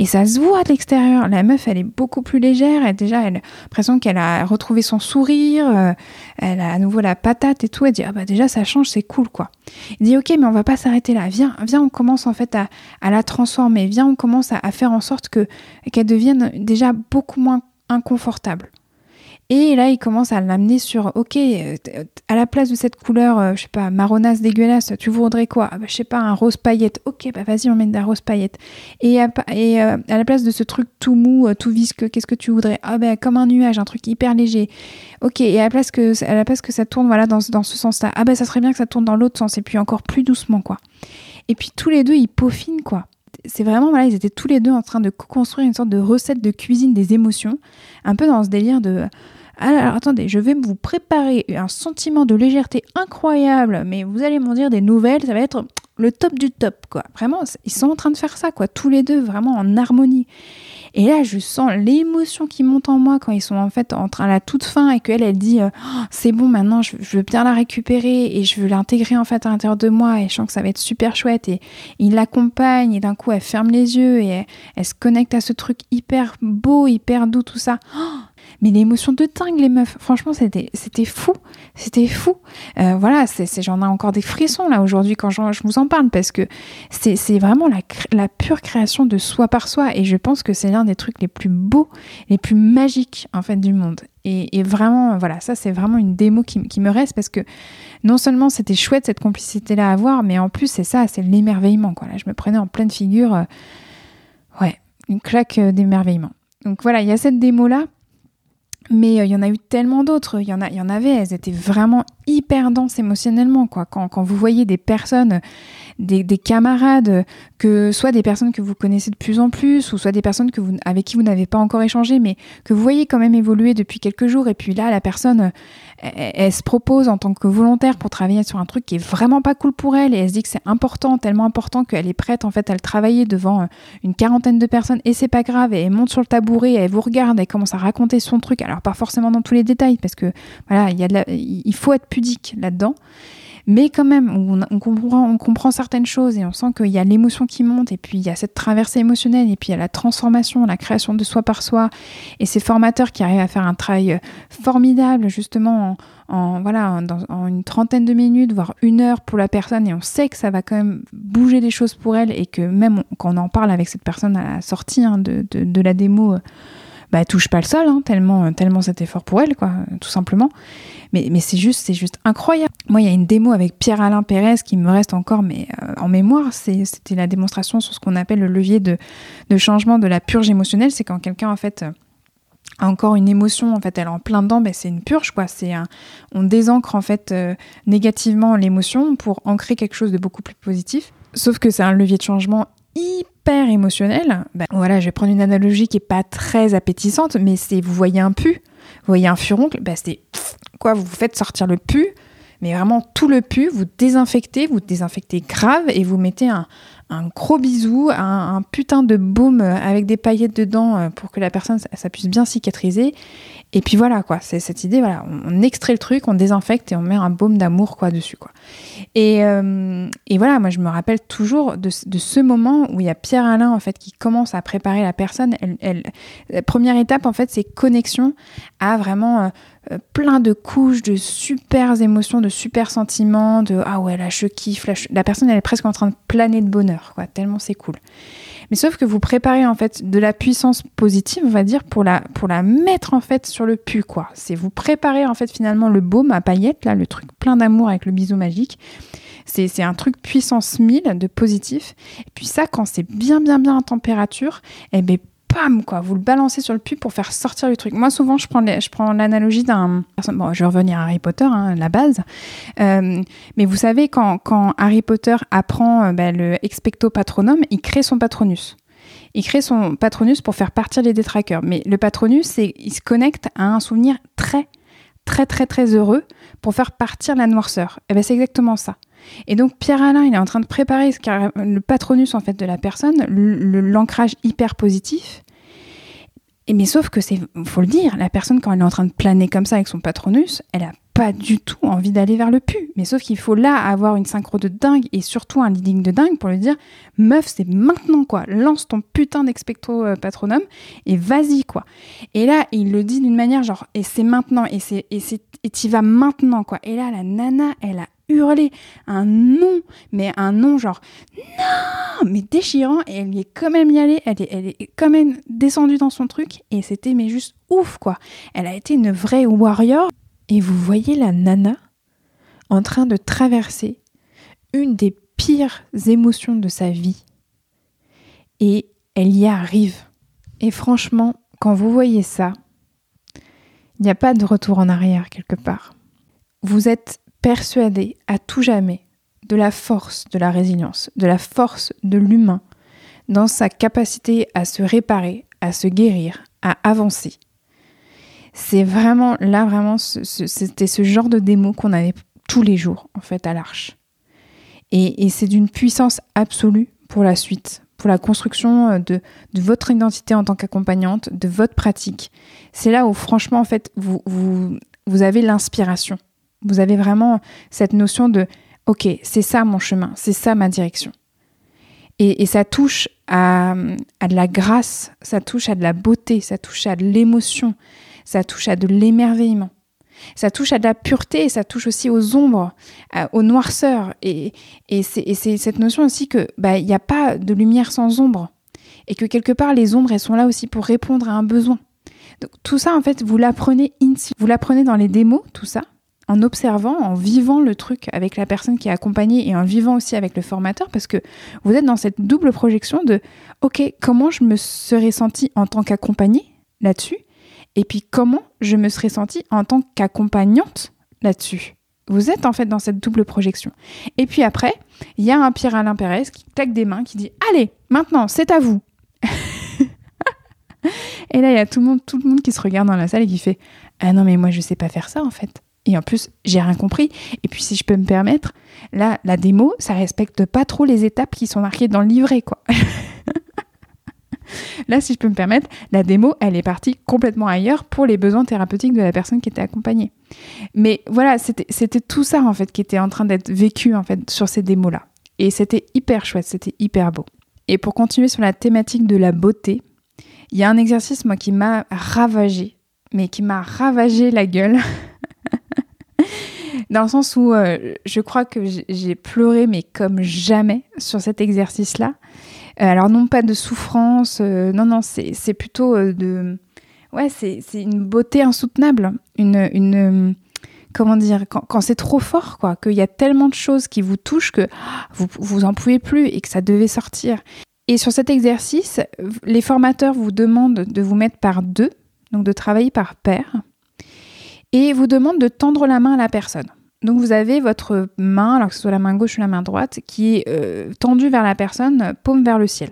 Et ça se voit de l'extérieur. La meuf, elle est beaucoup plus légère. Elle, déjà, elle a l'impression qu'elle a retrouvé son sourire. Euh, elle a à nouveau la patate et tout. Elle dit, ah bah déjà, ça change, c'est cool, quoi. Il dit, ok, mais on va pas s'arrêter là. Viens, viens, on commence en fait à, la transformer. Viens, on commence à, faire en sorte que qu'elle devienne déjà beaucoup moins inconfortable. Et là, il commence à l'amener sur, ok, euh, à la place de cette couleur, euh, je sais pas, marronasse dégueulasse, tu voudrais quoi? Ah bah, Je sais pas, un rose paillette. Ok, bah vas-y, on met de la rose paillette. Et, à, euh, la place de ce truc tout mou, tout visqueux, qu'est-ce que tu voudrais? Ah ben comme un nuage, un truc hyper léger. Ok, et à la place que, à la place que ça tourne voilà, dans, dans ce sens-là, ah ben ça serait bien que ça tourne dans l'autre sens, et puis encore plus doucement, quoi. Et puis tous les deux, ils peaufinent, quoi c'est vraiment, voilà, ils étaient tous les deux en train de construire une sorte de recette de cuisine des émotions, un peu dans ce délire de alors attendez, je vais vous préparer un sentiment de légèreté incroyable, mais vous allez m'en dire des nouvelles, ça va être le top du top, quoi. Vraiment, ils sont en train de faire ça, quoi, tous les deux, vraiment en harmonie. Et là, je sens l'émotion qui monte en moi quand ils sont en fait en train à la toute fin et qu'elle, elle dit euh, oh, c'est bon, maintenant je, veux bien la récupérer et je veux l'intégrer en fait à l'intérieur de moi et je sens que ça va être super chouette. Et il l'accompagne et d'un coup, elle ferme les yeux et elle, se connecte à ce truc hyper beau, hyper doux, tout ça. Oh, mais l'émotion de dingue, les meufs. Franchement, c'était, c'était fou. C'était fou. Euh, voilà, c'est, j'en ai encore des frissons là aujourd'hui quand je, vous en parle parce que c'est, vraiment la, pure création de soi par soi et je pense que c'est l'un des trucs les plus beaux, les plus magiques en fait du monde. Et, vraiment, voilà, ça c'est vraiment une démo qui, qui, me reste parce que non seulement c'était chouette cette complicité là à avoir, mais en plus c'est ça, c'est l'émerveillement. Quoi. Là, je me prenais en pleine figure. Euh, ouais, une claque euh, d'émerveillement. Donc voilà, il y a cette démo là. Mais euh, il y en a eu tellement d'autres. Il y en avait. Elles étaient vraiment hyper denses émotionnellement, quoi. Quand, vous voyez des personnes, des, des, camarades, que soit des personnes que vous connaissez de plus en plus, ou soit des personnes avec qui vous n'avez pas encore échangé, mais que vous voyez quand même évoluer depuis quelques jours. Et puis là, la personne, elle, se propose en tant que volontaire pour travailler sur un truc qui est vraiment pas cool pour elle, et elle se dit que c'est important, tellement important qu'elle est prête en fait à le travailler devant euh, une quarantaine de personnes. Et c'est pas grave. Et elle monte sur le tabouret, elle vous regarde, elle commence à raconter son truc. Alors pas forcément dans tous les détails, parce que voilà, il y a de il faut être pudique là-dedans. Mais quand même, on, comprend, on comprend certaines choses et on sent qu'il y a l'émotion qui monte et puis il y a cette traversée émotionnelle et puis il y a la transformation, la création de soi par soi et ces formateurs qui arrivent à faire un travail euh, formidable justement en, voilà, en, une trentaine de minutes, voire une heure pour la personne et on sait que ça va quand même bouger des choses pour elle et que même quand on en parle avec cette personne à la sortie hein, de, de, la démo, euh, bah, touche pas le sol, hein, tellement, tellement cet effort pour elle, quoi, tout simplement. Mais, mais c'est juste, c'est juste incroyable. Moi, il y a une démo avec Pierre-Alain Pérez qui me reste encore mais, euh, en mémoire. C'était la démonstration sur ce qu'on appelle le levier de, de, changement de la purge émotionnelle. C'est quand quelqu'un, en fait, a encore une émotion, en fait, elle est en plein dedans, ben c'est une purge, quoi. C'est on désancre, en fait, euh, négativement l'émotion pour ancrer quelque chose de beaucoup plus positif. Sauf que c'est un levier de changement hyper émotionnel. Ben, voilà, je vais prendre une analogie qui est pas très appétissante, mais c'est, vous voyez un pu, vous voyez un furoncle, ben c'est quoi, vous faites sortir le pu, mais vraiment tout le pu, vous désinfectez, vous désinfectez grave et vous mettez un, gros bisou, un, putain de baume avec des paillettes dedans euh, pour que la personne ça, puisse bien cicatriser. Et puis voilà quoi, c'est cette idée, voilà, on, extrait le truc, on désinfecte et on met un baume d'amour quoi dessus quoi. Et, euh, et, voilà, moi je me rappelle toujours de, de, ce moment où il y a Pierre Alain en fait qui commence à préparer la personne. Elle, la première étape en fait c'est connexion à vraiment euh, euh, plein de couches de super émotions, de super sentiments, de ah ouais là je kiffe, la personne elle est presque en train de planer de bonheur, quoi, tellement c'est cool. Mais sauf que vous préparez en fait de la puissance positive, on va dire, pour la, pour la mettre en fait sur le pu, quoi. C'est vous préparer en fait finalement le baume à paillettes, là, le truc plein d'amour avec le bisou magique. C'est un truc puissance 1000 de positif. Et puis ça, quand c'est bien, bien, bien en température, eh ben pam, quoi, vous le balancez sur le pub pour faire sortir le truc. Moi, souvent, je prends, je prends l'analogie d'un. Bon, je vais revenir à Harry Potter, hein, la base. Euh, mais vous savez, quand, Harry Potter apprend euh, bah, le expecto patronum, il crée son patronus. Il crée son patronus pour faire partir les détraqueurs. Mais le patronus, il se connecte à un souvenir très, très, très, très heureux pour faire partir la noirceur. Et ben, c'est exactement ça. Et donc Pierre Alain, il est en train de préparer le patronus en fait de la personne, l'ancrage hyper positif. Et mais sauf que c'est, faut le dire, la personne quand elle est en train de planer comme ça avec son patronus, elle a pas du tout envie d'aller vers le pu. Mais sauf qu'il faut là avoir une synchro de dingue et surtout un leading de dingue pour lui dire meuf, c'est maintenant quoi. Lance ton putain d'expecto euh, patronum et vas-y quoi. Et là, il le dit d'une manière genre et c'est maintenant et c'est et c'est et t'y vas maintenant quoi. Et là, la nana, elle a hurlé un nom, mais un nom genre non, mais déchirant. Et elle y est quand même y allée, elle est, elle est quand même descendue dans son truc. Et c'était mais juste ouf quoi. Elle a été une vraie warrior. Et vous voyez la nana en train de traverser une des pires émotions de sa vie. Et elle y arrive. Et franchement, quand vous voyez ça, il n'y a pas de retour en arrière quelque part. Vous êtes persuadé à tout jamais de la force de la résilience, de la force de l'humain dans sa capacité à se réparer, à se guérir, à avancer. C'est vraiment là, vraiment, c'était ce genre de démo qu'on avait tous les jours, en fait, à l'arche. Et, c'est d'une puissance absolue pour la suite, pour la construction euh, de, votre identité en tant qu'accompagnante, de votre pratique. C'est là où, franchement, en fait, vous, vous avez l'inspiration. Vous avez vraiment cette notion de OK, c'est ça mon chemin, c'est ça ma direction. Et, ça touche à, de la grâce, ça touche à de la beauté, ça touche à de l'émotion, ça touche à de l'émerveillement. Ça touche à de la pureté, et ça touche aussi aux ombres, aux noirceurs. Et, c'est cette notion aussi que bah, il n'y a pas de lumière sans ombre. Et que quelque part, les ombres, elles sont là aussi pour répondre à un besoin. Donc, tout ça, en fait, vous l'apprenez ici. Vous l'apprenez dans les démos, tout ça en observant, en vivant le truc avec la personne qui est accompagnée et en vivant aussi avec le formateur, parce que vous êtes dans cette double projection de OK, comment je me serais sentie en tant qu'accompagnée là-dessus, et puis comment je me serais sentie en tant qu'accompagnante là-dessus. Vous êtes en fait dans cette double projection. Et puis après, il y a un Pierre Alain Pérez qui claque des mains, qui dit Allez, maintenant, c'est à vous. et là, il y a tout le, monde, tout le monde qui se regarde dans la salle et qui fait Ah non, mais moi, je sais pas faire ça en fait. Et en plus, j'ai rien compris. Et puis, si je peux me permettre, là, la démo, ça respecte pas trop les étapes qui sont marquées dans le livret, quoi. là, si je peux me permettre, la démo, elle est partie complètement ailleurs pour les besoins thérapeutiques de la personne qui était accompagnée. Mais voilà, c'était tout ça, en fait, qui était en train d'être vécu, en fait, sur ces démos-là. Et c'était hyper chouette, c'était hyper beau. Et pour continuer sur la thématique de la beauté, il y a un exercice, moi, qui m'a ravagé, mais qui m'a ravagé la gueule. dans le sens où euh, je crois que j'ai pleuré, mais comme jamais, sur cet exercice-là. Euh, alors non pas de souffrance, euh, non, non, c'est plutôt de... Ouais, c'est une beauté insoutenable, une... une comment dire, quand, c'est trop fort, quoi, qu'il y a tellement de choses qui vous touchent que vous, vous en pouvez plus et que ça devait sortir. Et sur cet exercice, les formateurs vous demandent de vous mettre par deux, donc de travailler par paire, et vous demandent de tendre la main à la personne. Donc vous avez votre main, alors que ce soit la main gauche ou la main droite, qui est euh, tendue vers la personne, paume vers le ciel.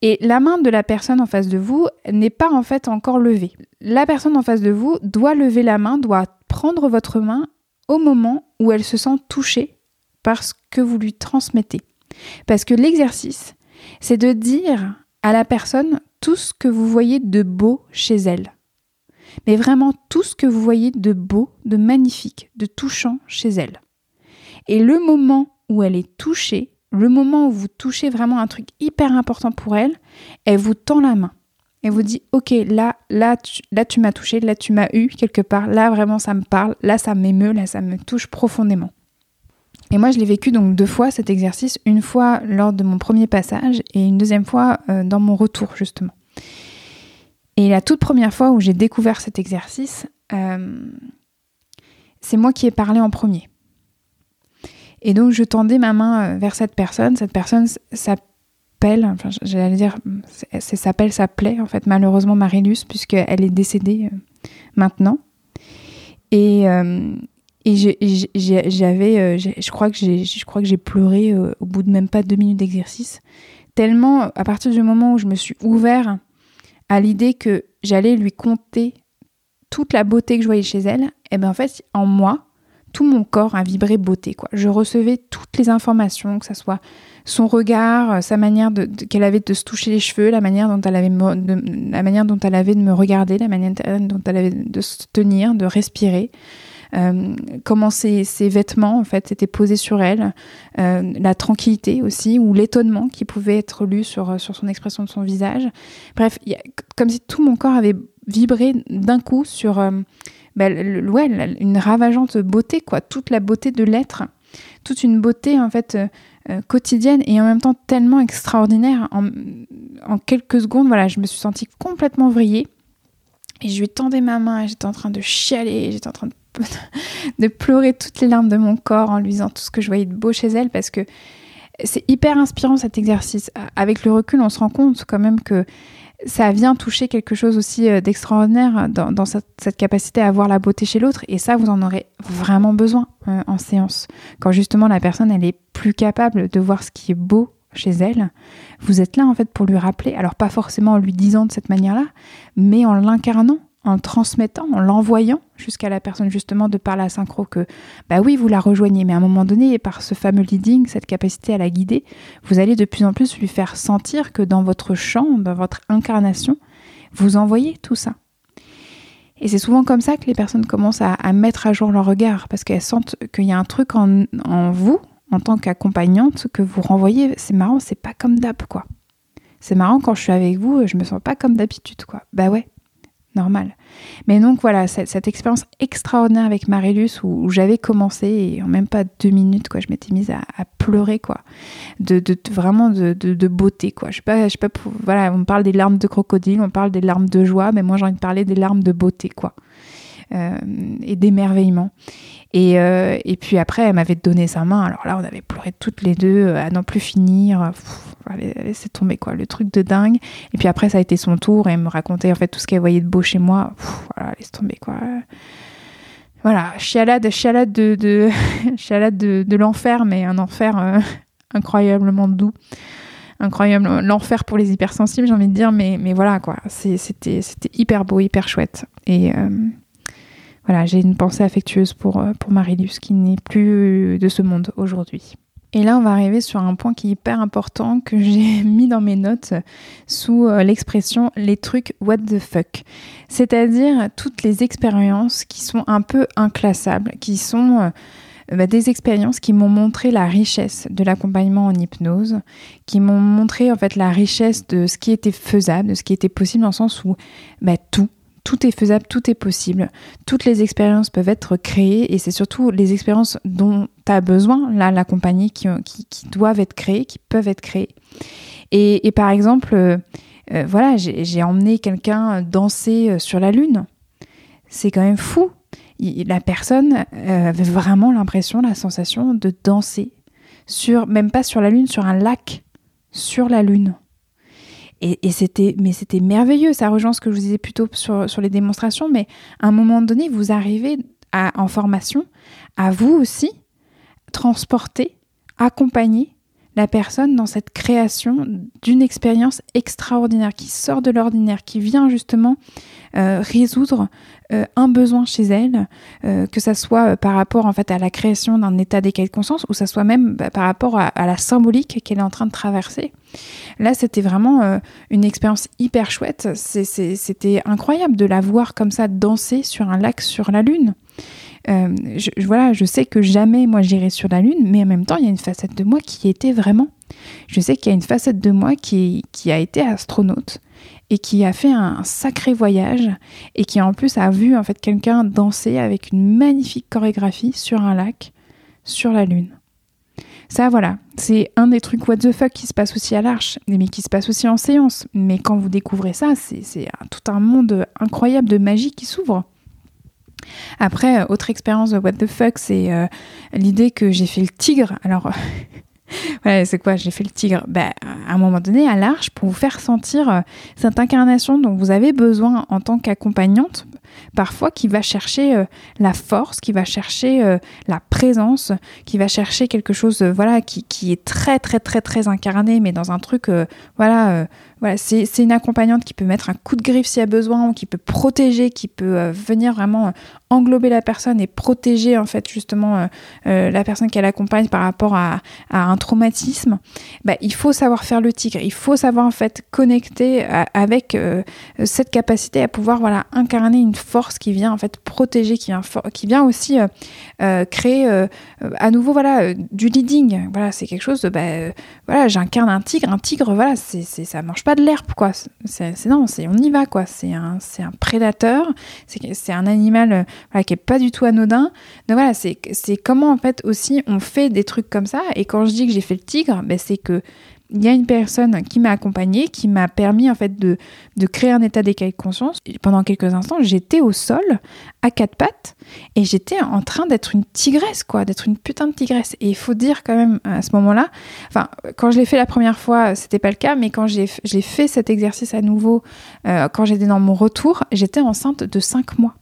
Et la main de la personne en face de vous n'est pas en fait encore levée. La personne en face de vous doit lever la main, doit prendre votre main au moment où elle se sent touchée par ce que vous lui transmettez. Parce que l'exercice, c'est de dire à la personne tout ce que vous voyez de beau chez elle mais vraiment tout ce que vous voyez de beau, de magnifique, de touchant chez elle. Et le moment où elle est touchée, le moment où vous touchez vraiment un truc hyper important pour elle, elle vous tend la main. Elle vous dit, ok, là, là, tu, là, tu m'as touché, là, tu m'as eu quelque part, là, vraiment, ça me parle, là, ça m'émeut, là, ça me touche profondément. Et moi, je l'ai vécu donc deux fois cet exercice, une fois lors de mon premier passage et une deuxième fois euh, dans mon retour, justement. Et la toute première fois où j'ai découvert cet exercice, euh, c'est moi qui ai parlé en premier. Et donc je tendais ma main euh, vers cette personne. Cette personne s'appelle, enfin j'allais dire, s'appelle, s'appelait en fait malheureusement Marilus puisqu'elle est décédée euh, maintenant. Et, et j'avais, je crois que j'ai, je crois que j'ai pleuré au bout de même pas deux minutes d'exercice. Tellement, à partir du moment où je me suis ouvert à l'idée que j'allais lui conter toute la beauté que je voyais chez elle, et bien en fait, en moi, tout mon corps a vibré beauté. Quoi. Je recevais toutes les informations, que ce soit son regard, sa manière de, qu'elle avait de se toucher les cheveux, la manière dont elle avait de, la manière dont elle avait de me regarder, la manière dont elle avait de se tenir, de respirer. Euh, comment ses, vêtements en fait étaient posés sur elle, euh, la tranquillité aussi ou l'étonnement qui pouvait être lu sur, sur son expression de son visage. Bref, comme si tout mon corps avait vibré d'un coup sur euh, bah, une ravageante beauté, quoi, toute la beauté de l'être, toute une beauté en fait quotidienne et en même temps tellement extraordinaire. En, en, quelques secondes, voilà, je me suis sentie complètement vrillée. Et je lui tendais ma main, j'étais en train de chialer, j'étais en train de, de, pleurer toutes les larmes de mon corps en lui disant tout ce que je voyais de beau chez elle parce que c'est hyper inspirant cet exercice. Avec le recul, on se rend compte quand même que ça vient toucher quelque chose aussi euh, d'extraordinaire dans, cette, capacité à voir la beauté chez l'autre. Et ça, vous en aurez vraiment besoin euh, en séance. Quand justement la personne, elle est plus capable de voir ce qui est beau chez elle, vous êtes là en fait pour lui rappeler, alors pas forcément en lui disant de cette manière-là, mais en l'incarnant, en transmettant, en l'envoyant jusqu'à la personne justement de par la synchro que, bah oui, vous la rejoignez, mais à un moment donné, par ce fameux leading, cette capacité à la guider, vous allez de plus en plus lui faire sentir que dans votre champ, dans votre incarnation, vous envoyez tout ça. Et c'est souvent comme ça que les personnes commencent à, mettre à jour leur regard, parce qu'elles sentent qu'il y a un truc en, en vous, en tant qu'accompagnante que vous renvoyez. C'est marrant, c'est pas comme d'hab, quoi. C'est marrant quand je suis avec vous, je me sens pas comme d'habitude, quoi. Bah ouais, Mais donc voilà, cette, expérience extraordinaire avec Marilus où, j'avais commencé et en même pas deux minutes, quoi, je m'étais mise à, pleurer, quoi. De, vraiment de, beauté, quoi. Je sais pas, je sais pas, voilà, on parle des larmes de crocodile, on parle des larmes de joie, mais moi j'ai envie de parler des larmes de beauté, quoi. Euh, et d'émerveillement. Et, euh, et, puis après, elle m'avait donné sa main. Alors là, on avait pleuré toutes les deux euh, à n'en plus finir. C'est tombé quoi, le truc de dingue. Et puis après, ça a été son tour et elle me racontait en fait tout ce qu'elle voyait de beau chez moi. voilà, laisse tomber quoi. Voilà, chialade, chialade de, de, chialade de, de l'enfer, mais un enfer incroyablement doux incroyable. L'enfer pour les hypersensibles, j'ai envie de dire, mais, mais voilà, quoi. C'était hyper beau, hyper chouette. Et, voilà, j'ai une pensée affectueuse pour, euh, pour Marilus qui n'est plus de ce monde aujourd'hui. Et là, on va arriver sur un point qui est hyper important que j'ai mis dans mes notes sous euh, l'expression les trucs what the fuck. C'est-à-dire toutes les expériences qui sont un peu inclassables, qui sont euh, bah, des expériences qui m'ont montré la richesse de l'accompagnement en hypnose, qui m'ont montré en fait la richesse de ce qui était faisable, de ce qui était possible dans le sens où bah, tout, tout est faisable, tout est possible. Toutes les expériences peuvent être créées et c'est surtout les expériences dont tu as besoin, là, la compagnie, qui, doivent être créées, qui peuvent être créées. Et, par exemple, euh, euh, voilà, j'ai emmené quelqu'un danser euh, sur la Lune. C'est quand même fou. la personne avait vraiment l'impression, la sensation de danser sur, même pas sur la Lune, sur un lac, sur la Lune. Et, c'était, mais c'était merveilleux. Ça rejoint ce que je vous disais plutôt sur, sur les démonstrations. Mais à un moment donné, vous arrivez à, en formation à vous aussi transporter, accompagner la personne dans cette création d'une expérience extraordinaire qui sort de l'ordinaire, qui vient justement euh, résoudre euh, un besoin chez elle, euh, que ça soit par rapport en fait à la création d'un état d'équilibre de conscience ou ça soit même bah, par rapport à, la symbolique qu'elle est en train de traverser. Là, c'était vraiment une expérience hyper chouette. C'était incroyable de la voir comme ça danser sur un lac sur la lune. je, voilà, je sais que jamais moi j'irai sur la Lune, mais en même temps, il y a une facette de moi qui était vraiment. Je sais qu'il y a une facette de moi qui a été astronaute et qui a fait un sacré voyage et qui en plus a vu en fait quelqu'un danser avec une magnifique chorégraphie sur un lac sur la lune. Ça voilà, c'est un des trucs what the fuck qui se passe aussi à l'arche, mais qui se passe aussi en séance. Mais quand vous découvrez ça, c'est tout un monde incroyable de magie qui s'ouvre. Après, autre expérience de what the fuck, c'est euh, l'idée que j'ai fait le tigre. Alors, c'est quoi J'ai fait le tigre. Ben, à un moment donné, à l'arche, pour vous faire sentir euh, cette incarnation dont vous avez besoin en tant qu'accompagnante, parfois qui va chercher euh, la force, qui va chercher euh, la présence, qui va chercher quelque chose, voilà, qui, qui, est très très très très incarné, mais dans un truc, voilà voilà, c'est une accompagnante qui peut mettre un coup de griffe s'il y a besoin, ou qui peut protéger, qui peut euh, venir vraiment euh, englober la personne et protéger en fait justement euh, la personne qu'elle accompagne par rapport à, un traumatisme. Bah, il faut savoir faire le tigre, il faut savoir en fait connecter avec cette capacité à pouvoir voilà incarner une force qui vient en fait protéger, qui vient, aussi créer à nouveau voilà du leading. Voilà, c'est quelque chose de bah, voilà, j'incarne un tigre, un tigre voilà, c'est ça pas de l'herbe quoi. C'est non, on y va quoi. C'est un c'est un prédateur, c'est un animal voilà, qui est pas du tout anodin. Donc voilà, c'est comment en fait aussi on fait des trucs comme ça. Et quand je dis que j'ai fait le tigre, ben, c'est que il y a une personne qui m'a accompagnée, qui m'a permis en fait de, de créer un état d'écaille de conscience. Et pendant quelques instants, j'étais au sol, à quatre pattes, et j'étais en train d'être une tigresse, quoi, d'être une putain de tigresse. Et il faut dire quand même à ce moment-là, enfin, quand je l'ai fait la première fois, c'était pas le cas, mais quand j'ai fait cet exercice à nouveau, euh, quand j'étais dans mon retour, j'étais enceinte de cinq mois.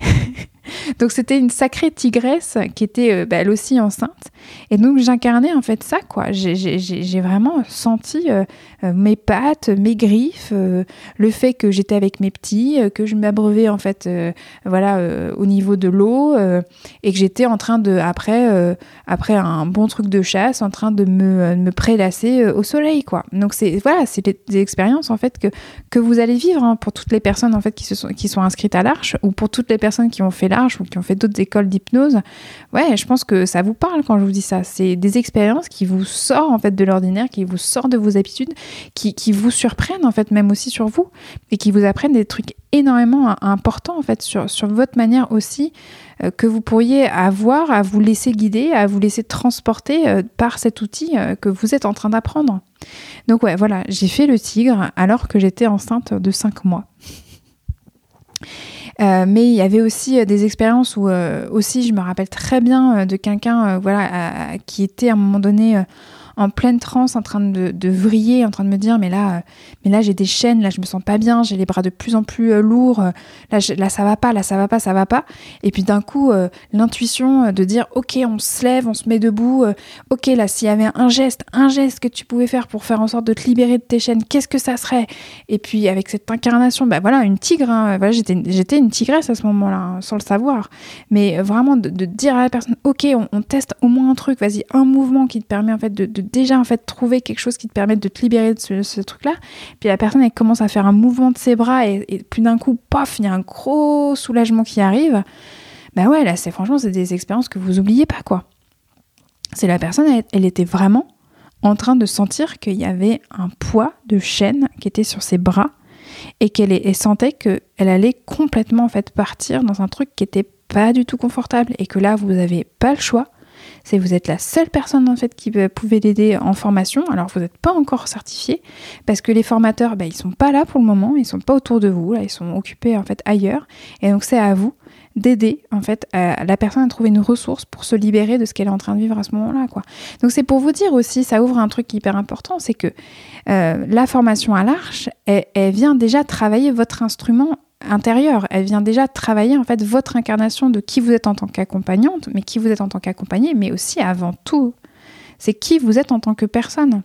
donc c'était une sacrée tigresse qui était euh, bah, elle aussi enceinte. Et donc j'incarnais en fait ça, quoi. J'ai vraiment senti euh, euh, mes pattes, mes griffes, le fait que j'étais avec mes petits, que je m'abreuvais en fait, voilà, au niveau de l'eau, et que j'étais en train de, après, après un bon truc de chasse, en train de me, me prélasser au soleil, quoi. Donc c'est voilà, c'est des, expériences en fait que, que vous allez vivre hein, pour toutes les personnes en fait qui, sont, qui sont inscrites à l'Arche ou pour toutes les personnes qui ont fait l'Arche ou qui ont fait d'autres écoles d'hypnose. Ouais, je pense que ça vous parle quand je vous dis ça. C'est des expériences qui vous sortent en fait de l'ordinaire, qui vous sortent de vos habitudes, qui, vous surprennent en fait même aussi sur vous et qui vous apprennent des trucs énormément importants en fait sur, sur votre manière aussi euh, que vous pourriez avoir à vous laisser guider, à vous laisser transporter euh, par cet outil euh, que vous êtes en train d'apprendre. Donc ouais, voilà, j'ai fait le tigre alors que j'étais enceinte de 5 mois. Euh, mais il y avait aussi euh, des expériences où euh, aussi je me rappelle très bien de quelqu'un voilà qui était à un moment donné en pleine transe, en train de, vriller, en train de me dire mais là, euh, mais là j'ai des chaînes, là je me sens pas bien, j'ai les bras de plus en plus euh, lourds, euh, là, là ça va pas, là ça va pas, ça va pas. Et puis d'un coup, l'intuition de dire ok, on se lève, on se met debout, ok là s'il y avait un geste, un geste que tu pouvais faire pour faire en sorte de te libérer de tes chaînes, qu'est-ce que ça serait? Et puis avec cette incarnation, bah voilà, une tigre, hein, voilà, j'étais, j'étais une tigresse à ce moment-là, hein, sans le savoir. Mais vraiment de, dire à la personne ok, on, teste au moins un truc, vas-y, un mouvement qui te permet en fait de déjà en fait trouver quelque chose qui te permette de te libérer de ce, truc-là. Puis la personne elle commence à faire un mouvement de ses bras et, et puis d'un coup, paf, il y a un gros soulagement qui arrive. Ben ouais, là, c'est franchement, c'est des expériences que vous oubliez pas, quoi. C'est la personne, elle, était vraiment en train de sentir qu'il y avait un poids de chaîne qui était sur ses bras et qu'elle sentait qu'elle allait complètement en fait partir dans un truc qui était pas du tout confortable et que là vous n'avez pas le choix c'est vous êtes la seule personne en fait qui pouvait l'aider en formation. Alors vous n'êtes pas encore certifié parce que les formateurs, ben, ils sont pas là pour le moment, ils sont pas autour de vous, là, ils sont occupés en fait ailleurs. Et donc c'est à vous d'aider en fait la personne à trouver une ressource pour se libérer de ce qu'elle est en train de vivre à ce moment-là. Donc c'est pour vous dire aussi, ça ouvre un truc hyper important, c'est que euh, la formation à l'arche, elle, vient déjà travailler votre instrument intérieure. Elle vient déjà travailler en fait votre incarnation de qui vous êtes en tant qu'accompagnante, mais qui vous êtes en tant qu'accompagnée, mais aussi avant tout, c'est qui vous êtes en tant que personne.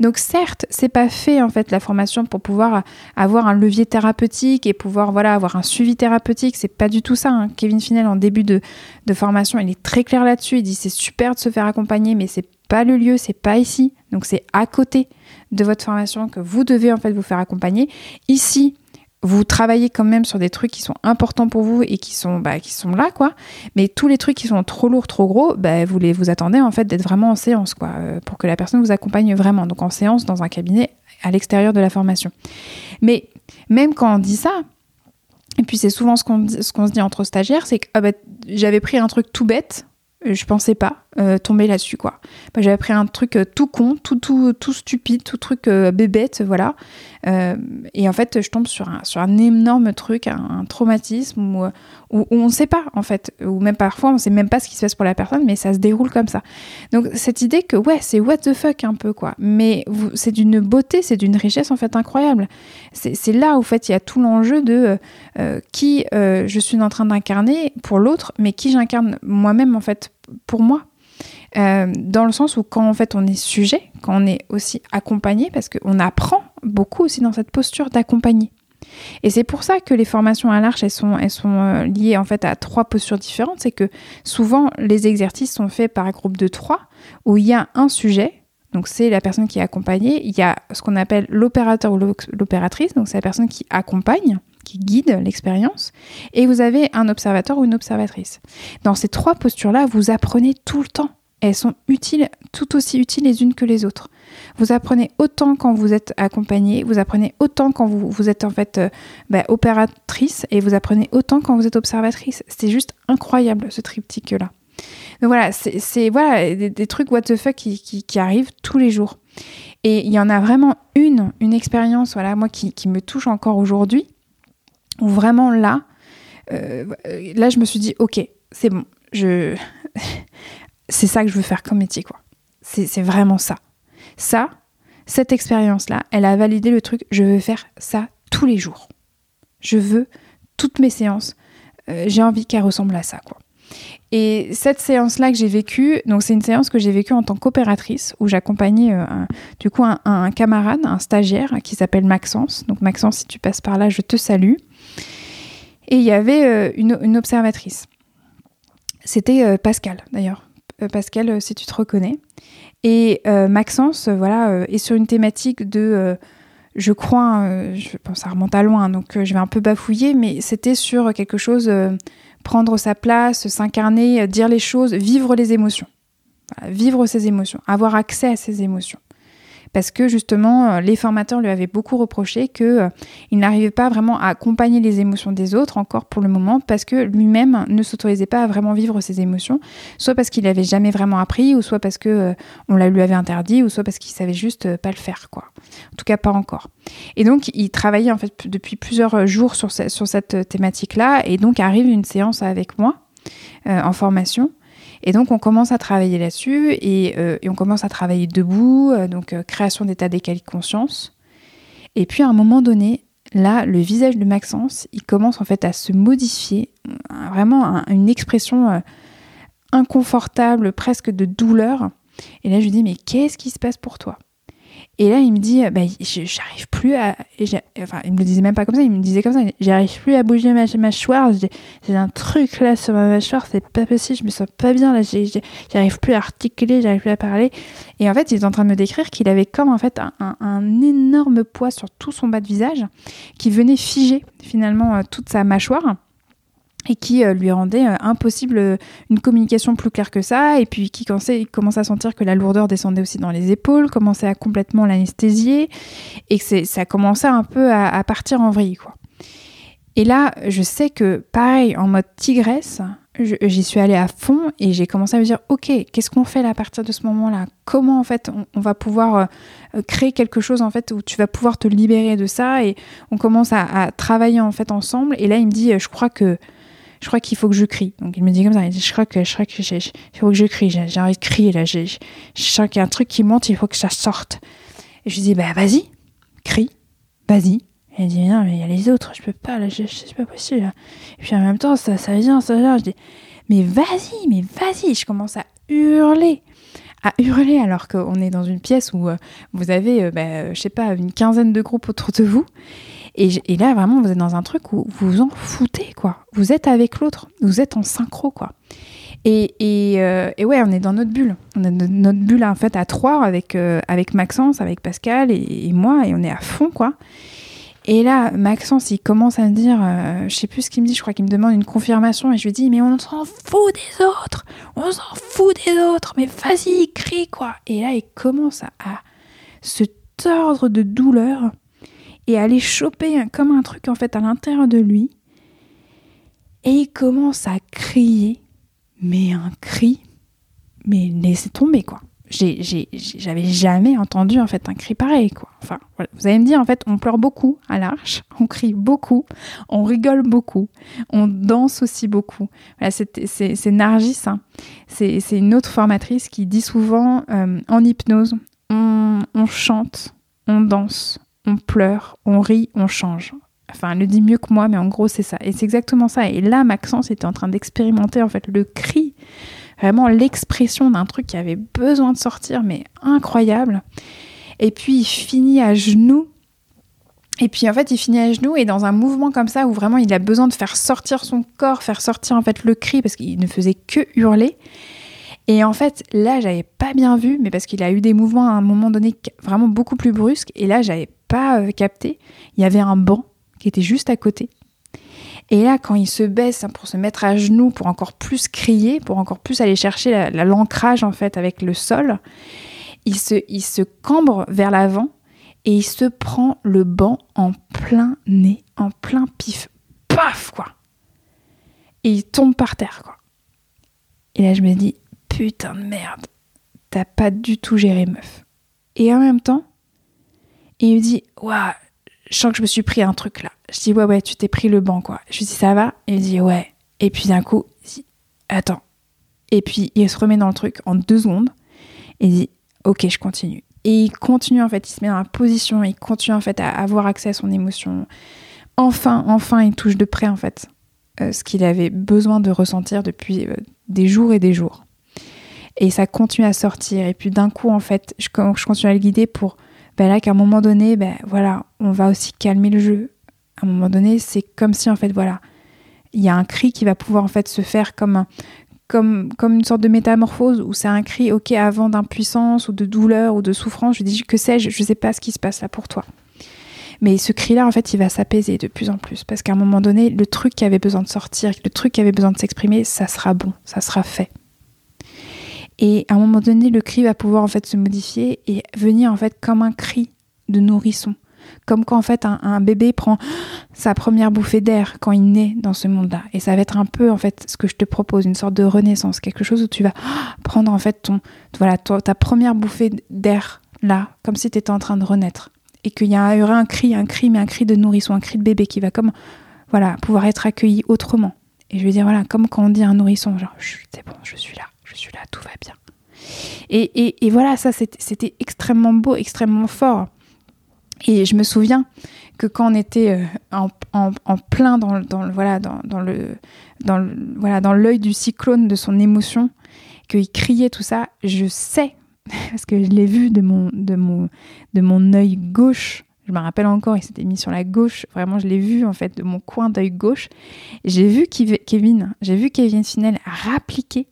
Donc certes, c'est pas fait en fait la formation pour pouvoir avoir un levier thérapeutique et pouvoir voilà avoir un suivi thérapeutique. C'est pas du tout ça. Hein. Kevin Finel en début de, de formation, il est très clair là-dessus. Il dit c'est super de se faire accompagner, mais c'est pas le lieu, c'est pas ici. Donc c'est à côté de votre formation que vous devez en fait vous faire accompagner. Ici, vous travaillez quand même sur des trucs qui sont importants pour vous et qui sont, bah, qui sont là, quoi. Mais tous les trucs qui sont trop lourds, trop gros, bah, vous, les, vous attendez en fait d'être vraiment en séance, quoi, euh, pour que la personne vous accompagne vraiment. Donc en séance dans un cabinet à l'extérieur de la formation. Mais même quand on dit ça, et puis c'est souvent ce qu'on ce qu'on se dit entre stagiaires, c'est que ah bah, j'avais pris un truc tout bête, je pensais pas euh, tomber là-dessus quoi. Bah, j'avais pris un truc euh, tout con, tout tout tout stupide, tout truc bébête, voilà. Euh, et en fait, je tombe sur un, sur un énorme truc, un, traumatisme où, où, on ne sait pas, en fait, ou même parfois, on ne sait même pas ce qui se passe pour la personne, mais ça se déroule comme ça. Donc, cette idée que, ouais, c'est what the fuck un peu, quoi. Mais c'est d'une beauté, c'est d'une richesse, en fait, incroyable. C'est là, en fait, il y a tout l'enjeu de euh, qui euh, je suis en train d'incarner pour l'autre, mais qui j'incarne moi-même, en fait, pour moi. Dans le sens où quand en fait on est sujet, quand on est aussi accompagné, parce qu'on apprend beaucoup aussi dans cette posture d'accompagner. Et c'est pour ça que les formations à l'arche, elles sont, elles sont euh, liées en fait à trois postures différentes. C'est que souvent, les exercices sont faits par groupe de trois, où il y a un sujet, donc c'est la personne qui est accompagnée, il y a ce qu'on appelle l'opérateur ou l'opératrice, donc c'est la personne qui accompagne, qui guide l'expérience, et vous avez un observateur ou une observatrice. Dans ces trois postures-là, vous apprenez tout le temps. Elles sont utiles, tout aussi utiles les unes que les autres. Vous apprenez autant quand vous êtes accompagné, vous apprenez autant quand vous, vous êtes en fait euh, bah, opératrice, et vous apprenez autant quand vous êtes observatrice. C'est juste incroyable ce triptyque-là. Donc voilà, c'est voilà, des, trucs what the fuck qui, arrivent tous les jours. Et il y en a vraiment une, une expérience, voilà, moi qui, qui me touche encore aujourd'hui, où vraiment là, euh, là je me suis dit, ok, c'est bon, je, c'est ça que je veux faire comme métier, quoi. C'est vraiment ça. Ça, cette expérience-là, elle a validé le truc, je veux faire ça tous les jours. Je veux toutes mes séances, euh, j'ai envie qu'elles ressemblent à ça, quoi. Et cette séance-là que j'ai vécue, donc c'est une séance que j'ai vécue en tant qu'opératrice, où j'accompagnais euh, du coup un, camarade, un stagiaire qui s'appelle Maxence. Donc Maxence, si tu passes par là, je te salue. Et il y avait euh, une, observatrice. C'était Pascal d'ailleurs. Pascal, si tu te reconnais. Et Maxence, voilà, est sur une thématique de je crois, je pense ça remonte à loin, donc je vais un peu bafouiller, mais c'était sur quelque chose prendre sa place, s'incarner, dire les choses, vivre les émotions. vivre ses émotions, avoir accès à ses émotions parce que justement euh, les formateurs lui avaient beaucoup reproché qu'il euh, n'arrivait pas vraiment à accompagner les émotions des autres encore pour le moment parce que lui-même ne s'autorisait pas à vraiment vivre ses émotions, soit parce qu'il n'avait jamais vraiment appris, ou soit parce que euh, on la lui avait interdit, ou soit parce qu'il savait juste pas le faire quoi. En tout cas pas encore. Et donc il travaillait en fait depuis plusieurs jours sur, sur cette thématique là, et donc arrive une séance avec moi en formation et donc on commence à travailler là-dessus et, euh, on commence à travailler debout, euh, donc euh, création d'état d'équilibre de conscience. Et puis à un moment donné, là, le visage de Maxence, il commence en fait à se modifier, vraiment une expression inconfortable, presque de douleur. Et là, je lui dis, mais qu'est-ce qui se passe pour toi? Et là, il me dit, bah, j'arrive plus à. Enfin, il me le disait même pas comme ça, il me disait comme ça, j'arrive plus à bouger ma mâchoire, j'ai un truc là sur ma mâchoire, c'est pas possible, je me sens pas bien, là, j'arrive plus à articuler, j'arrive plus à parler. Et en fait, il est en train de me décrire qu'il avait comme en fait un, énorme poids sur tout son bas de visage qui venait figer finalement euh, toute sa mâchoire et qui euh, lui rendait euh, impossible euh, une communication plus claire que ça, et puis qui commençait, à sentir que la lourdeur descendait aussi dans les épaules, commençait à complètement l'anesthésier, et que ça commençait un peu à, partir en vrille. Quoi. Et là, je sais que, pareil, en mode tigresse, j'y suis allée à fond et j'ai commencé à me dire, ok, qu'est-ce qu'on fait là à partir de ce moment-là? Comment en fait on, va pouvoir créer quelque chose en fait où tu vas pouvoir te libérer de ça? Et on commence à, à travailler en fait ensemble. Et là, il me dit, je crois que je crois qu'il faut que je crie. Donc il me dit comme ça, je crois que, je crois que il faut que je crie, j'ai envie de crier là, je, je, sens qu'il y a un truc qui monte, il faut que ça sorte. Et je lui dis, bah vas-y, crie, vas-y. Et elle dit, non, mais il y a les autres, je peux pas, là, c'est pas possible. Et puis en même temps, ça, ça vient, ça vient. Je dis, mais vas-y, mais vas-y. Je commence à hurler à hurler alors qu'on est dans une pièce où euh, vous avez, euh, bah, je sais pas, une quinzaine de groupes autour de vous. Et, là, vraiment, vous êtes dans un truc où vous vous en foutez, quoi. Vous êtes avec l'autre, vous êtes en synchro, quoi. Et, euh, et, ouais, on est dans notre bulle. On a notre bulle, en fait, à trois avec, euh, avec Maxence, avec Pascal et, moi, et on est à fond, quoi. Et là, Maxence, il commence à me dire, euh, je sais plus ce qu'il me dit, je crois qu'il me demande une confirmation, et je lui dis, mais on s'en fout des autres, on s'en fout des autres, mais vas-y, crie, quoi. Et là, il commence à se tordre de douleur et aller choper comme un truc en fait à l'intérieur de lui. Et il commence à crier, mais un cri, mais laissez tomber quoi. J'avais jamais entendu en fait un cri pareil quoi. Enfin, vous allez me dire en fait, on pleure beaucoup à l'arche, on crie beaucoup, on rigole beaucoup, on danse aussi beaucoup. Voilà, c'est Nargis, hein. c'est une autre formatrice qui dit souvent euh, en hypnose, on, on chante, on danse, on pleure, on rit, on change. Enfin, elle le dit mieux que moi, mais en gros, c'est ça. Et c'est exactement ça. Et là, Maxence était en train d'expérimenter, en fait, le cri, vraiment l'expression d'un truc qui avait besoin de sortir, mais incroyable. Et puis, il finit à genoux. Et puis, en fait, il finit à genoux et dans un mouvement comme ça, où vraiment il a besoin de faire sortir son corps, faire sortir, en fait, le cri, parce qu'il ne faisait que hurler. Et en fait, là, j'avais pas bien vu, mais parce qu'il a eu des mouvements à un moment donné vraiment beaucoup plus brusques. Et là, j'avais pas euh, capté. Il y avait un banc qui était juste à côté. Et là, quand il se baisse hein, pour se mettre à genoux, pour encore plus crier, pour encore plus aller chercher l'ancrage en fait avec le sol, il se, il se cambre vers l'avant et il se prend le banc en plein nez, en plein pif. Paf quoi Et il tombe par terre quoi. Et là je me dis, putain de merde, t'as pas du tout géré meuf. Et en même temps, il me dit, waouh, je sens que je me suis pris un truc là. Je dis, ouais, ouais, tu t'es pris le banc quoi. Je lui dis, ça va? Il me dit, ouais. Et puis d'un coup, il dit, attends. Et puis il se remet dans le truc en deux secondes il dit, ok, je continue. Et il continue en fait, il se met dans la position, il continue en fait à avoir accès à son émotion. Enfin, enfin, il touche de près en fait euh, ce qu'il avait besoin de ressentir depuis euh, des jours et des jours. Et ça continue à sortir. Et puis d'un coup, en fait, je continue à le guider pour ben là qu'à un moment donné, ben voilà, on va aussi calmer le jeu. À un moment donné, c'est comme si en fait, voilà, il y a un cri qui va pouvoir en fait se faire comme un, comme, comme une sorte de métamorphose où c'est un cri, ok, avant d'impuissance ou de douleur ou de souffrance. Je dis, que sais-je, je ne sais pas ce qui se passe là pour toi. Mais ce cri-là, en fait, il va s'apaiser de plus en plus. Parce qu'à un moment donné, le truc qui avait besoin de sortir, le truc qui avait besoin de s'exprimer, ça sera bon, ça sera fait. Et à un moment donné, le cri va pouvoir en fait se modifier et venir en fait comme un cri de nourrisson. Comme quand en fait un, bébé prend sa première bouffée d'air quand il naît dans ce monde-là. Et ça va être un peu en fait ce que je te propose, une sorte de renaissance, quelque chose où tu vas prendre en fait ton, voilà, ta première bouffée d'air là, comme si tu étais en train de renaître. Et qu'il y aurait un cri, un cri, mais un cri de nourrisson, un cri de bébé qui va comme, voilà, pouvoir être accueilli autrement. Et je veux dire, voilà, comme quand on dit un nourrisson, genre, c'est bon, je suis là, je suis là, tout va bien. Et, et, voilà, ça c'était extrêmement beau, extrêmement fort. Et je me souviens que quand on était euh, en, en, plein dans, dans, voilà, dans, dans le, dans voilà, dans l'œil du cyclone de son émotion, qu'il criait tout ça, je sais, parce que je l'ai vu de mon, de, mon, de mon œil gauche, je me rappelle encore, il s'était mis sur la gauche, vraiment je l'ai vu en fait de mon coin d'œil gauche, j'ai vu Kevin, j'ai vu Kevin Finel rappliquer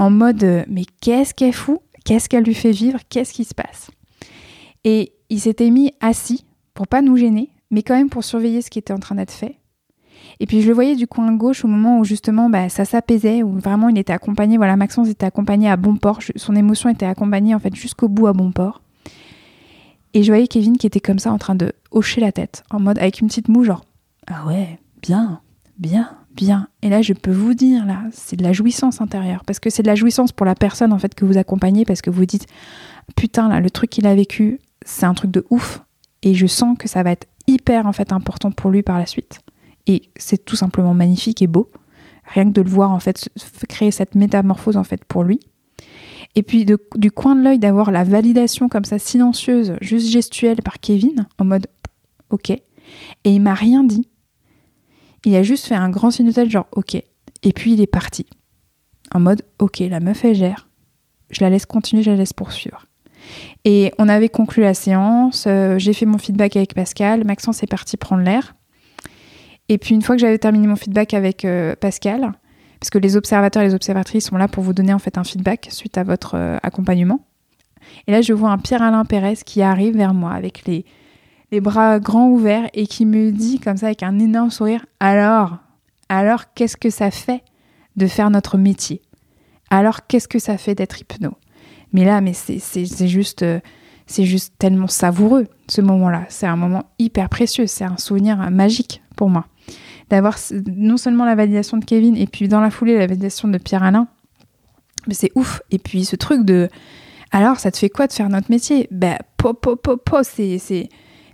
en mode euh, mais qu'est-ce qu'elle fout? Qu'est-ce qu'elle lui fait vivre? Qu'est-ce qui se passe? Et il s'était mis assis pour pas nous gêner, mais quand même pour surveiller ce qui était en train d'être fait. Et puis je le voyais du coin gauche au moment où justement bah, ça s'apaisait, où vraiment il était accompagné, voilà, Maxence était accompagné à bon port, son émotion était accompagnée en fait jusqu'au bout à bon port. Et je voyais Kevin qui était comme ça en train de hocher la tête, en mode avec une petite moue, genre Ah ouais, bien, bien, bien. Et là, je peux vous dire, là, c'est de la jouissance intérieure. Parce que c'est de la jouissance pour la personne en fait que vous accompagnez, parce que vous dites Putain, là, le truc qu'il a vécu, c'est un truc de ouf et je sens que ça va être hyper en fait important pour lui par la suite. Et c'est tout simplement magnifique et beau, rien que de le voir en fait créer cette métamorphose en fait pour lui. Et puis du coin de l'œil d'avoir la validation comme ça silencieuse, juste gestuelle par Kevin en mode ok. Et il m'a rien dit. Il a juste fait un grand signe de tête genre ok. Et puis il est parti. En mode ok, la meuf elle gère. Je la laisse continuer, je la laisse poursuivre. Et on avait conclu la séance, euh, j'ai fait mon feedback avec Pascal, Maxence est parti prendre l'air. Et puis une fois que j'avais terminé mon feedback avec euh, Pascal, parce que les observateurs et les observatrices sont là pour vous donner en fait un feedback suite à votre euh, accompagnement. Et là, je vois un Pierre-Alain Pérez qui arrive vers moi avec les, les bras grands ouverts et qui me dit comme ça avec un énorme sourire, alors, alors qu'est-ce que ça fait de faire notre métier? Alors qu'est-ce que ça fait d'être hypno? Mais là, mais c'est juste, euh, c'est juste tellement savoureux ce moment-là. C'est un moment hyper précieux. C'est un souvenir magique pour moi d'avoir non seulement la validation de Kevin et puis dans la foulée la validation de Pierre Alain. Mais c'est ouf. Et puis ce truc de alors ça te fait quoi de faire notre métier? Ben po po po po c'est c'est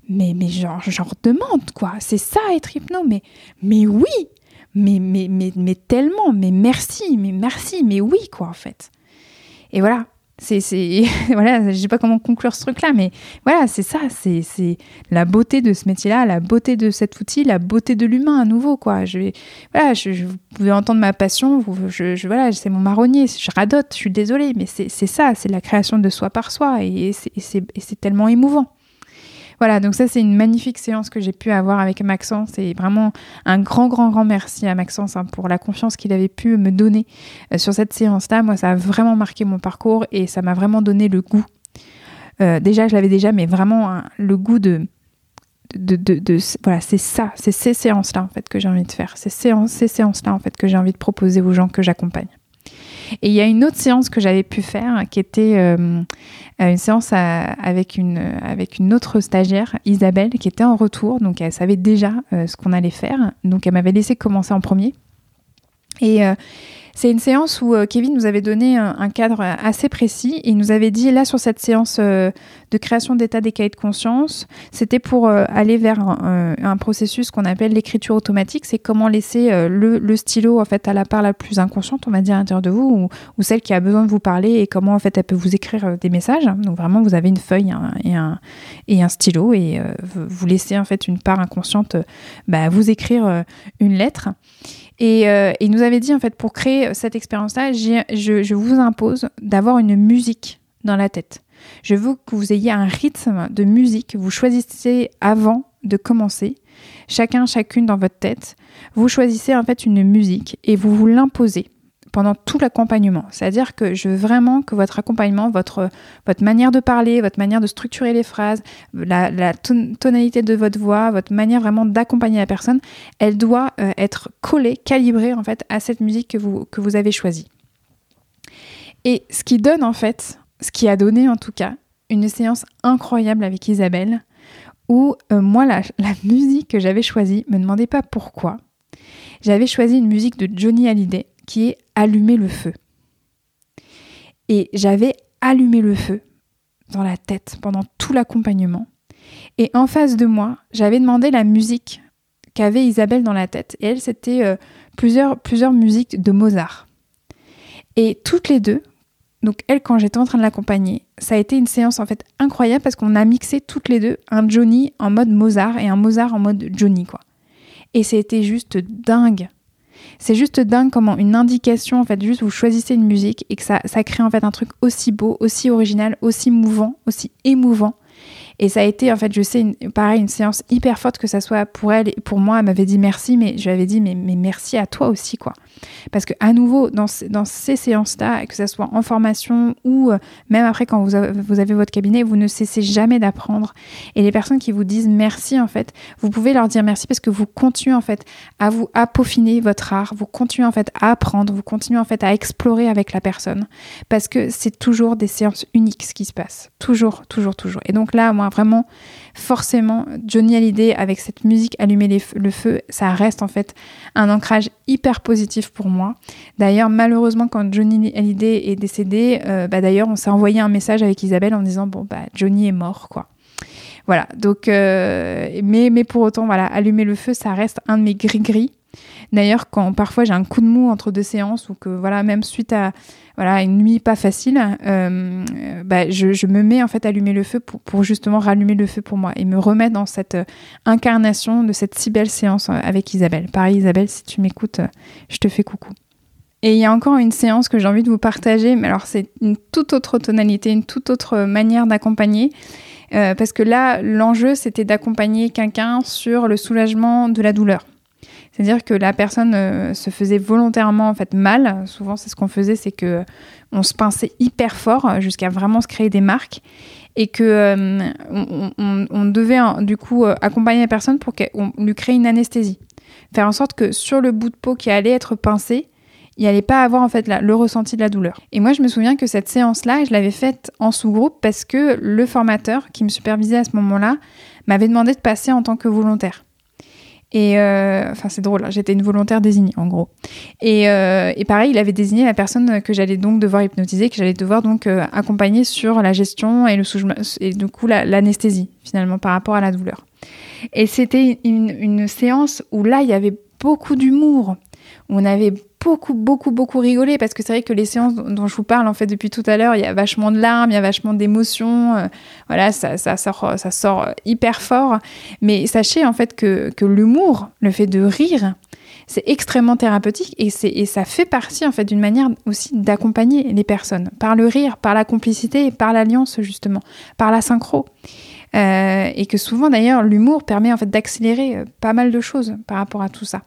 mais mais genre genre demande quoi. C'est ça être hypno mais mais oui. Mais mais mais mais tellement mais merci mais merci mais oui quoi en fait. Et voilà, c'est c'est voilà je sais pas comment conclure ce truc là mais voilà c'est ça c'est c'est la beauté de ce métier là la beauté de cet outil la beauté de l'humain à nouveau quoi je voilà je, vous pouvez entendre ma passion je, je voilà c'est mon marronnier je radote je suis désolée mais c'est ça c'est la création de soi par soi et, et c'est tellement émouvant voilà, donc ça c'est une magnifique séance que j'ai pu avoir avec Maxence et vraiment un grand, grand, grand merci à Maxence hein, pour la confiance qu'il avait pu me donner euh, sur cette séance-là. Moi, ça a vraiment marqué mon parcours et ça m'a vraiment donné le goût. Euh, déjà, je l'avais déjà, mais vraiment le goût de, voilà, c'est ça, c'est ces séances-là en fait que j'ai envie de faire, ces ces séances-là en fait que j'ai envie de proposer aux gens que j'accompagne. Et il y a une autre séance que j'avais pu faire qui était euh, une séance avec, une, autre stagiaire, Isabelle, qui était en retour. Donc elle savait déjà euh, ce qu'on allait faire. Donc elle m'avait laissé commencer en premier. Et, euh, c'est une séance où euh, Kevin nous avait donné un, cadre assez précis et il nous avait dit, là, sur cette séance euh, de création d'état des cahiers de conscience, c'était pour euh, aller vers un, processus qu'on appelle l'écriture automatique. C'est comment laisser le, stylo, en fait, à la part la plus inconsciente, on va dire, à l'intérieur de vous, ou, celle qui a besoin de vous parler et comment, en fait, elle peut vous écrire des messages. Donc, vraiment, vous avez une feuille et, un, stylo et vous laissez, en fait, une part inconsciente bah, vous écrire une lettre. Et euh, il nous avait dit, en fait, pour créer cette expérience-là, je, je vous impose d'avoir une musique dans la tête. Je veux que vous ayez un rythme de musique. Vous choisissez avant de commencer, chacun, chacune dans votre tête. Vous choisissez en fait une musique et vous vous l'imposez pendant tout l'accompagnement. C'est-à-dire que je veux vraiment que votre accompagnement, votre, votre manière de parler, votre manière de structurer les phrases, la, tonalité de votre voix, votre manière vraiment d'accompagner la personne, elle doit euh, être collée, calibrée en fait à cette musique que vous, que vous avez choisie. Et ce qui donne en fait, ce qui a donné en tout cas, une séance incroyable avec Isabelle, où euh, moi, la, la musique que j'avais choisie, me demandez pas pourquoi, j'avais choisi une musique de Johnny Hallyday qui est Allumer le feu. Et j'avais allumé le feu dans la tête pendant tout l'accompagnement. Et en face de moi, j'avais demandé la musique qu'avait Isabelle dans la tête. Et elle, c'était euh, plusieurs, plusieurs musiques de Mozart. Et toutes les deux, donc elle, quand j'étais en train de l'accompagner, ça a été une séance en fait incroyable parce qu'on a mixé toutes les deux un Johnny en mode Mozart et un Mozart en mode Johnny, quoi. Et c'était juste dingue c'est juste dingue comment une indication, en fait, juste vous choisissez une musique et que ça, ça crée en fait un truc aussi beau, aussi original, aussi mouvant, aussi émouvant. Et ça a été, en fait, je sais, pareil, une séance hyper forte, que ça soit pour elle et pour moi. Elle m'avait dit merci, mais je lui avais dit, mais, merci à toi aussi, quoi. Parce que à nouveau, dans, ces séances-là, que ce soit en formation ou euh, même après quand vous avez, vous avez votre cabinet, vous ne cessez jamais d'apprendre. Et les personnes qui vous disent merci, en fait, vous pouvez leur dire merci parce que vous continuez en fait à vous à peaufiner votre art, vous continuez en fait à apprendre, vous continuez en fait à explorer avec la personne parce que c'est toujours des séances uniques ce qui se passe, toujours, toujours, toujours. Et donc là, moi vraiment, forcément, Johnny Hallyday avec cette musique Allumer le feu, ça reste en fait un ancrage hyper positif pour moi. D'ailleurs, malheureusement, quand Johnny Hallyday est décédé, euh, bah, d'ailleurs, on s'est envoyé un message avec Isabelle en disant bon bah Johnny est mort quoi. Voilà, donc, euh, mais, mais pour autant, voilà, allumer le feu, ça reste un de mes gris-gris. D'ailleurs, quand parfois j'ai un coup de mou entre deux séances ou que voilà, même suite à voilà une nuit pas facile, euh, bah, je, me mets en fait à allumer le feu pour, justement rallumer le feu pour moi et me remettre dans cette euh, incarnation de cette si belle séance euh, avec Isabelle. Pareil Isabelle, si tu m'écoutes, je te fais coucou. Et il y a encore une séance que j'ai envie de vous partager, mais alors c'est une toute autre tonalité, une toute autre manière d'accompagner. parce que là, l'enjeu, c'était d'accompagner quelqu'un sur le soulagement de la douleur. C'est-à-dire que la personne euh, se faisait volontairement en fait mal. Souvent, c'est ce qu'on faisait, c'est que on se pinçait hyper fort euh, jusqu'à vraiment se créer des marques et que euh, on, devait du coup accompagner la personne pour qu'on lui crée une anesthésie, faire en sorte que sur le bout de peau qui allait être pincé, il n'allait pas avoir en fait le ressenti de la douleur. Et moi, je me souviens que cette séance-là, je l'avais faite en sous-groupe parce que le formateur qui me supervisait à ce moment-là m'avait demandé de passer en tant que volontaire. Et euh, enfin, c'est drôle, hein, j'étais une volontaire désignée en gros. Et, euh, et, pareil, il avait désigné la personne que j'allais donc devoir hypnotiser, que j'allais devoir donc euh, accompagner sur la gestion et le et du coup l'anesthésie finalement par rapport à la douleur. Et c'était une, une séance où là, il y avait beaucoup d'humour, on avait beaucoup, beaucoup, beaucoup rigolé parce que c'est vrai que les séances dont je vous parle en fait depuis tout à l'heure, il y a vachement de larmes, il y a vachement d'émotions, euh, voilà, ça, ça, sort, ça sort hyper fort. Mais sachez en fait que, que l'humour, le fait de rire, c'est extrêmement thérapeutique et, et ça fait partie en fait d'une manière aussi d'accompagner les personnes par le rire, par la complicité, par l'alliance justement, par la synchro. Euh, et que souvent d'ailleurs l'humour permet en fait d'accélérer euh, pas mal de choses par rapport à tout ça.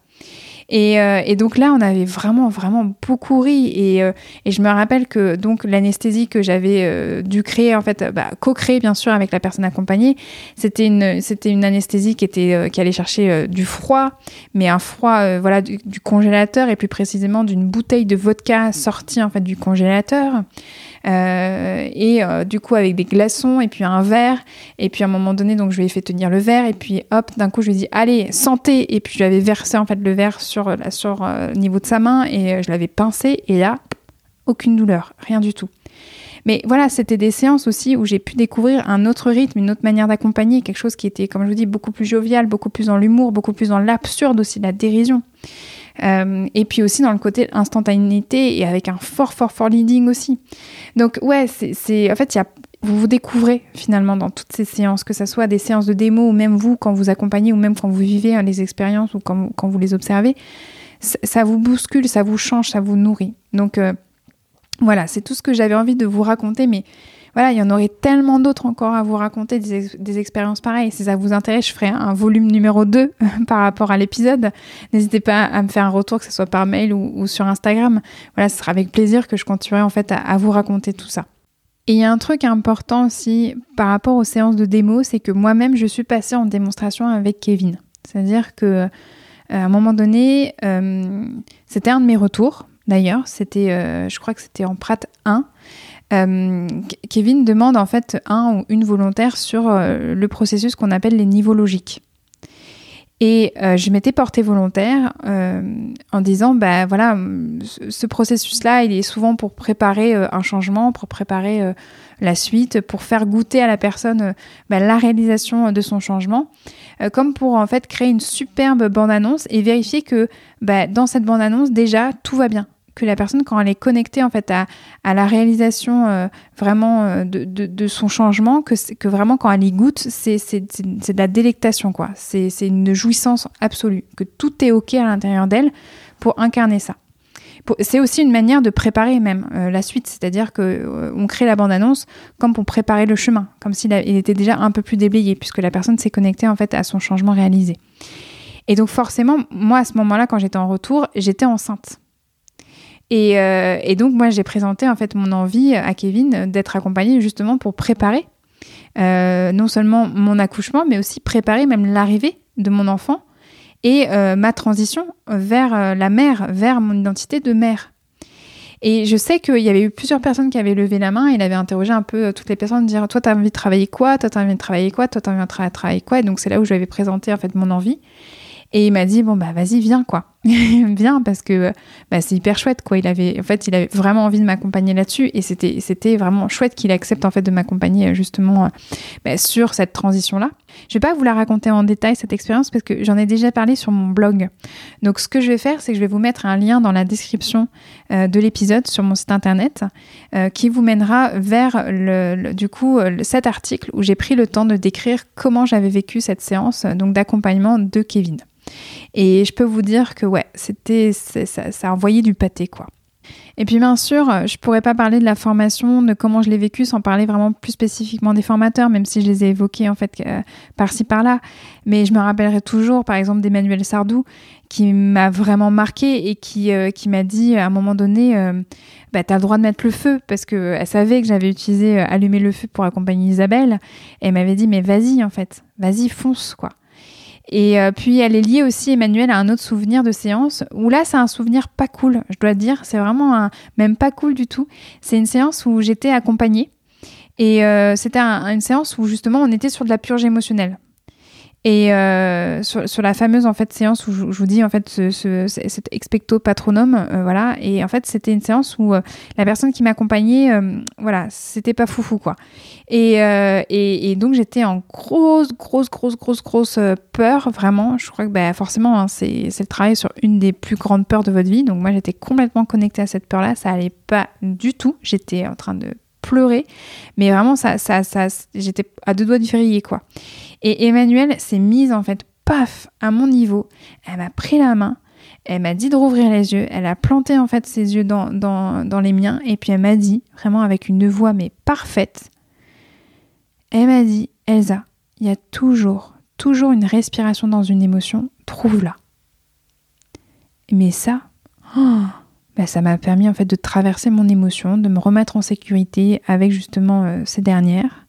Et, euh, et, donc là, on avait vraiment, vraiment beaucoup ri. Et, euh, je me rappelle que donc l'anesthésie que j'avais euh, dû créer, en fait, bah, co-créer bien sûr avec la personne accompagnée, c'était une, c'était une anesthésie qui était, qui allait chercher du froid, mais un froid, voilà, du, congélateur et plus précisément d'une bouteille de vodka sortie en fait du congélateur. Et du coup avec des glaçons et puis un verre. Et puis à un moment donné, donc je lui ai fait tenir le verre et puis hop, d'un coup je lui ai dit allez santé. Et puis je lui avais versé en fait le verre sur sur euh, niveau de sa main et je l'avais pincé et là aucune douleur, rien du tout. Mais voilà, c'était des séances aussi où j'ai pu découvrir un autre rythme, une autre manière d'accompagner, quelque chose qui était, comme je vous dis, beaucoup plus jovial, beaucoup plus dans l'humour, beaucoup plus dans l'absurde aussi, la dérision. Euh, et puis aussi dans le côté instantanéité et avec un fort, fort, fort leading aussi. Donc ouais, c'est en fait, y a, vous vous découvrez finalement dans toutes ces séances, que ce soit des séances de démo ou même vous quand vous accompagnez ou même quand vous vivez hein, les expériences ou quand, vous les observez, ça vous bouscule, ça vous change, ça vous nourrit. Donc euh, voilà, c'est tout ce que j'avais envie de vous raconter, mais voilà, il y en aurait tellement d'autres encore à vous raconter, des, expériences pareilles. Si ça vous intéresse, je ferai un volume numéro 2 par rapport à l'épisode. N'hésitez pas à me faire un retour, que ce soit par mail ou, sur Instagram. Voilà, ce sera avec plaisir que je continuerai en fait à, vous raconter tout ça. Et il y a un truc important aussi par rapport aux séances de démo, c'est que moi-même, je suis passée en démonstration avec Kevin. C'est-à-dire que euh, à un moment donné, euh, c'était un de mes retours. D'ailleurs, c'était, euh, je crois que c'était en Prat 1. Euh, Kevin demande en fait un ou une volontaire sur le processus qu'on appelle les niveaux logiques. Et euh, je m'étais portée volontaire en disant, bah voilà, ce processus-là, il est souvent pour préparer un changement, pour préparer la suite, pour faire goûter à la personne bah, la réalisation de son changement, comme pour en fait créer une superbe bande-annonce et vérifier que bah, dans cette bande-annonce, déjà, tout va bien que la personne, quand elle est connectée en fait à, à la réalisation euh, vraiment euh, de, de, son changement, que, que vraiment quand elle y goûte, c'est de la délectation, quoi. C'est une jouissance absolue, que tout est OK à l'intérieur d'elle pour incarner ça. C'est aussi une manière de préparer même euh, la suite, c'est-à-dire que on crée la bande-annonce comme pour préparer le chemin, comme s'il il était déjà un peu plus déblayé, puisque la personne s'est connectée en fait à son changement réalisé. Et donc forcément, moi à ce moment-là, quand j'étais en retour, j'étais enceinte. Euh, et, donc, moi, j'ai présenté en fait mon envie à Kevin d'être accompagné justement pour préparer euh, non seulement mon accouchement, mais aussi préparer même l'arrivée de mon enfant et euh, ma transition vers la mère, vers mon identité de mère. Et je sais qu'il y avait eu plusieurs personnes qui avaient levé la main. Et il avait interrogé un peu toutes les personnes, dire Toi, tu as envie de travailler quoi? Toi, tu as envie de travailler quoi? Toi, tu as envie de travailler quoi? Et donc, c'est là où je lui avais présenté en fait mon envie. Et il m'a dit bon bah vas-y viens quoi, viens parce que bah, c'est hyper chouette quoi. Il avait en fait il avait vraiment envie de m'accompagner là-dessus et c'était c'était vraiment chouette qu'il accepte en fait de m'accompagner justement euh, bah, sur cette transition là. Je vais pas vous la raconter en détail cette expérience parce que j'en ai déjà parlé sur mon blog. Donc ce que je vais faire c'est que je vais vous mettre un lien dans la description euh, de l'épisode sur mon site internet euh, qui vous mènera vers du coup cet article où j'ai pris le temps de décrire comment j'avais vécu cette séance donc d'accompagnement de Kevin. Et je peux vous dire que ouais, c'était ça, ça a envoyé du pâté quoi. Et puis bien sûr, je pourrais pas parler de la formation, de comment je l'ai vécu sans parler vraiment plus spécifiquement des formateurs, même si je les ai évoqués en fait euh, par-ci par-là. Mais je me rappellerai toujours, par exemple, d'Emmanuel Sardou, qui m'a vraiment marqué et qui, euh, qui m'a dit à un moment donné, euh, bah, tu as le droit de mettre le feu, parce qu'elle savait que j'avais utilisé allumer le feu pour accompagner Isabelle. Et elle m'avait dit, mais vas-y en fait, vas-y, fonce quoi. Et euh, puis elle est liée aussi, Emmanuel, à un autre souvenir de séance, où là c'est un souvenir pas cool, je dois dire, c'est vraiment un, même pas cool du tout. C'est une séance où j'étais accompagnée, et euh, c'était une séance où justement on était sur de la purge émotionnelle. Et euh, sur, la fameuse en fait séance où je, vous dis en fait ce, ce, cet expecto patronum, euh, voilà. Et en fait c'était une séance où euh, la personne qui m'accompagnait, voilà, c'était pas foufou quoi. Et, et, et donc j'étais en grosse grosse grosse grosse grosse peur vraiment. Je crois que bah, forcément hein, c'est le travail sur une des plus grandes peurs de votre vie. Donc moi j'étais complètement connectée à cette peur là. Ça allait pas du tout. J'étais en train de pleurer, mais vraiment ça ça ça j'étais à deux doigts du février quoi. Et Emmanuelle s'est mise en fait, paf, à mon niveau. Elle m'a pris la main, elle m'a dit de rouvrir les yeux, elle a planté en fait ses yeux dans, dans, les miens, et puis elle m'a dit, vraiment avec une voix mais parfaite, elle m'a dit, Elsa, il y a toujours, toujours une respiration dans une émotion, trouve-la. Mais ça, oh, bah, ça m'a permis en fait de traverser mon émotion, de me remettre en sécurité avec justement euh, ces dernières.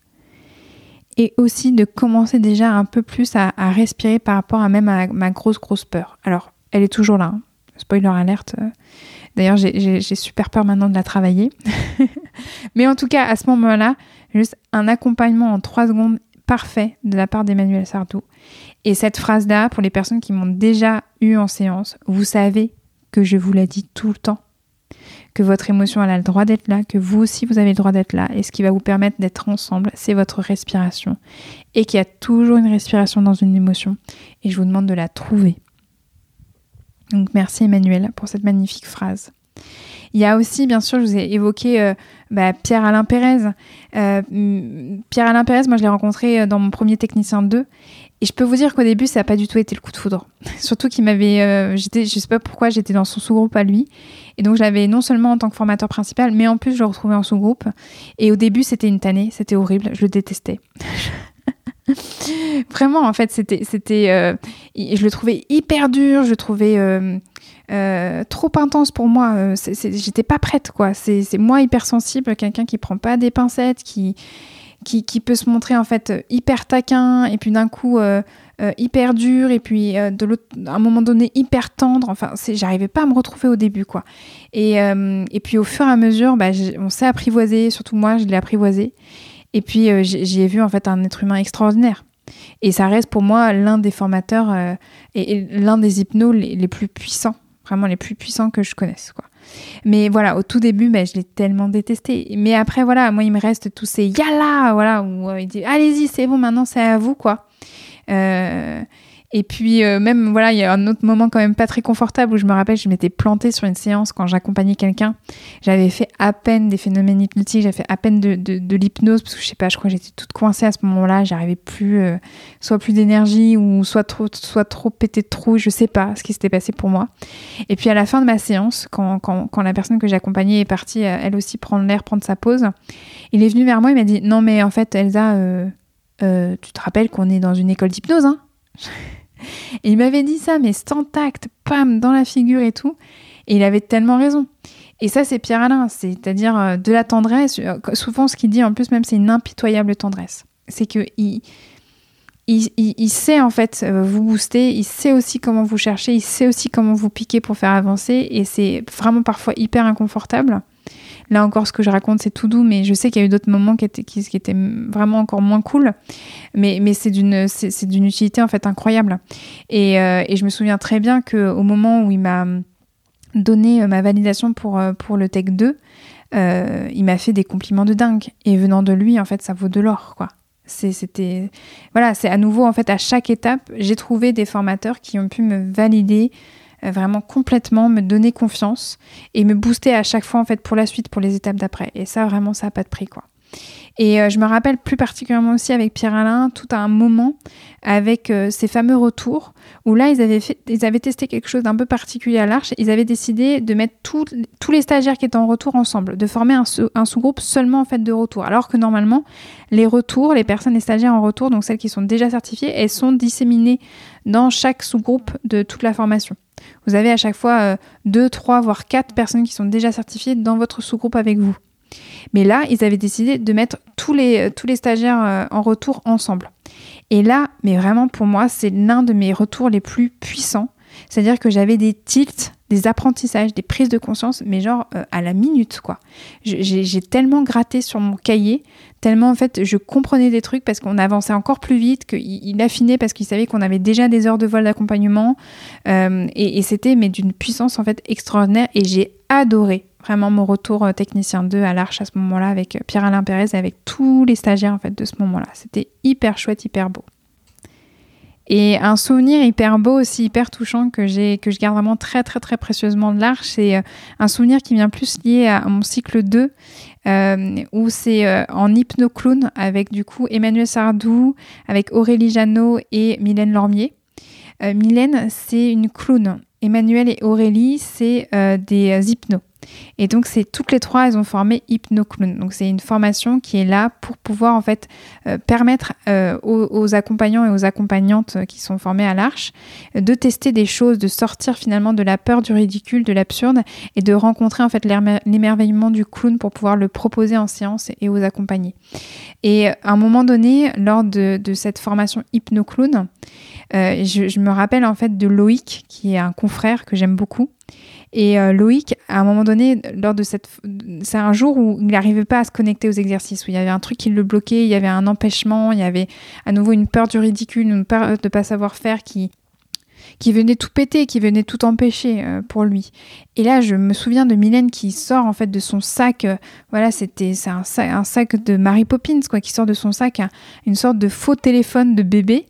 Et aussi de commencer déjà un peu plus à, respirer par rapport à même à ma grosse grosse peur. Alors, elle est toujours là. Hein. Spoiler alerte. D'ailleurs, j'ai super peur maintenant de la travailler. Mais en tout cas, à ce moment-là, juste un accompagnement en trois secondes parfait de la part d'Emmanuel Sardou. Et cette phrase-là, pour les personnes qui m'ont déjà eu en séance, vous savez que je vous la dis tout le temps. Que votre émotion elle a le droit d'être là, que vous aussi vous avez le droit d'être là. Et ce qui va vous permettre d'être ensemble, c'est votre respiration. Et qu'il y a toujours une respiration dans une émotion. Et je vous demande de la trouver. Donc merci Emmanuel pour cette magnifique phrase. Il y a aussi, bien sûr, je vous ai évoqué euh, bah, Pierre-Alain Pérez. Euh, Pierre-Alain Pérez, moi je l'ai rencontré euh, dans mon premier technicien 2. Et je peux vous dire qu'au début, ça n'a pas du tout été le coup de foudre. Surtout qu'il m'avait. j'étais, je sais pas pourquoi, j'étais dans son sous-groupe à lui. Et donc, je l'avais non seulement en tant que formateur principal, mais en plus, je le retrouvais en sous-groupe. Et au début, c'était une tannée, c'était horrible, je le détestais. Vraiment, en fait, c'était, c'était, euh, je le trouvais hyper dur, je le trouvais euh, euh, trop intense pour moi. j'étais pas prête, quoi. C'est, moi hypersensible, quelqu'un qui prend pas des pincettes, qui, qui, peut se montrer en fait hyper taquin et puis d'un coup hyper dur et puis de à un moment donné hyper tendre. Enfin, j'arrivais pas à me retrouver au début, quoi. Et, et puis au fur et à mesure, bah, on s'est apprivoisé, surtout moi, je l'ai apprivoisé. Et puis euh, j'y ai vu en fait un être humain extraordinaire. Et ça reste pour moi l'un des formateurs euh, et, l'un des hypnos les, plus puissants, vraiment les plus puissants que je connaisse. Quoi. Mais voilà, au tout début, ben, je l'ai tellement détesté. Mais après, voilà, moi, il me reste tous ces yalla, voilà, où euh, il dit allez-y, c'est bon, maintenant c'est à vous, quoi. Euh, et puis euh, même, voilà, il y a un autre moment quand même pas très confortable où je me rappelle, je m'étais plantée sur une séance quand j'accompagnais quelqu'un. J'avais fait à peine des phénomènes hypnotiques, j'avais fait à peine de, de, l'hypnose, parce que je sais pas, je crois que j'étais toute coincée à ce moment-là, j'arrivais plus, euh, soit plus d'énergie ou soit trop, soit trop pété de trou, je sais pas ce qui s'était passé pour moi. Et puis à la fin de ma séance, quand, quand, quand la personne que j'accompagnais est partie, euh, elle aussi prendre l'air, prendre sa pause, il est venu vers moi, il m'a dit, non mais en fait Elsa, tu te rappelles qu'on est dans une école d'hypnose, hein? Et il m'avait dit ça, mais sans tact, pam, dans la figure et tout. Et il avait tellement raison. Et ça, c'est Pierre Alain, c'est-à-dire euh, de la tendresse. Euh, souvent, ce qu'il dit en plus, même, c'est une impitoyable tendresse. C'est que il, il, sait en fait euh, vous booster, il sait aussi comment vous chercher, il sait aussi comment vous piquer pour faire avancer. Et c'est vraiment parfois hyper inconfortable. Là encore, ce que je raconte, c'est tout doux, mais je sais qu'il y a eu d'autres moments qui étaient, vraiment encore moins cool. Mais, c'est d'une, utilité en fait incroyable. Et, euh, je me souviens très bien qu'au moment où il m'a donné euh, ma validation pour, euh, le Tech 2, il m'a fait des compliments de dingue. Et venant de lui, en fait, ça vaut de l'or, quoi. c'était voilà, c'est à nouveau en fait à chaque étape, j'ai trouvé des formateurs qui ont pu me valider vraiment complètement me donner confiance et me booster à chaque fois en fait pour la suite, pour les étapes d'après. Et ça vraiment ça n'a pas de prix quoi. Et euh, je me rappelle plus particulièrement aussi avec Pierre-Alain, tout à un moment avec euh, ces fameux retours, où là, ils avaient, ils avaient testé quelque chose d'un peu particulier à l'Arche. Ils avaient décidé de mettre tous les stagiaires qui étaient en retour ensemble, de former un, un sous-groupe seulement en fait de retour. Alors que normalement, les retours, les personnes, les stagiaires en retour, donc celles qui sont déjà certifiées, elles sont disséminées dans chaque sous-groupe de toute la formation. Vous avez à chaque fois euh, deux, trois, voire quatre personnes qui sont déjà certifiées dans votre sous-groupe avec vous. Mais là, ils avaient décidé de mettre tous les, euh, stagiaires euh, en retour ensemble. Et là, mais vraiment pour moi, c'est l'un de mes retours les plus puissants. C'est-à-dire que j'avais des tilts, des apprentissages, des prises de conscience, mais genre à la minute, quoi. J'ai tellement gratté sur mon cahier tellement en fait je comprenais des trucs parce qu'on avançait encore plus vite, qu'il affinait parce qu'il savait qu'on avait déjà des heures de vol d'accompagnement euh, et, c'était mais d'une puissance en fait extraordinaire et j'ai adoré vraiment mon retour euh, technicien 2 à l'Arche à ce moment-là avec euh, Pierre-Alain Pérez et avec tous les stagiaires en fait de ce moment-là. C'était hyper chouette, hyper beau. Et un souvenir hyper beau aussi, hyper touchant que j'ai, que je garde vraiment très très très précieusement de l'Arche, c'est un souvenir qui vient plus lié à mon cycle 2 euh, où c'est euh, en hypnoclown avec du coup Emmanuel Sardou, avec Aurélie Jeannot et Mylène Lormier. Euh, Mylène, c'est une clown. Emmanuel et Aurélie, c'est des hypnos. Et donc, c'est toutes les trois, elles ont formé HypnoClown. Donc, c'est une formation qui est là pour pouvoir en fait euh, permettre euh, aux, accompagnants et aux accompagnantes qui sont formés à l'Arche de tester des choses, de sortir finalement de la peur du ridicule, de l'absurde et de rencontrer en fait l'émerveillement du clown pour pouvoir le proposer en séance et aux accompagner. Et à un moment donné, lors de, cette formation HypnoClown, euh, je, je me rappelle en fait de Loïc, qui est un confrère que j'aime beaucoup et euh, Loïc, à un moment donné, lors de cette, c'est un jour où il n'arrivait pas à se connecter aux exercices, où il y avait un truc qui le bloquait, il y avait un empêchement, il y avait à nouveau une peur du ridicule, une peur de ne pas savoir faire qui qui venait tout péter, qui venait tout empêcher euh, pour lui. Et là, je me souviens de Mylène qui sort en fait de son sac, euh, voilà, c'était c'est un, un, sac de Mary Poppins quoi, qui sort de son sac une sorte de faux téléphone de bébé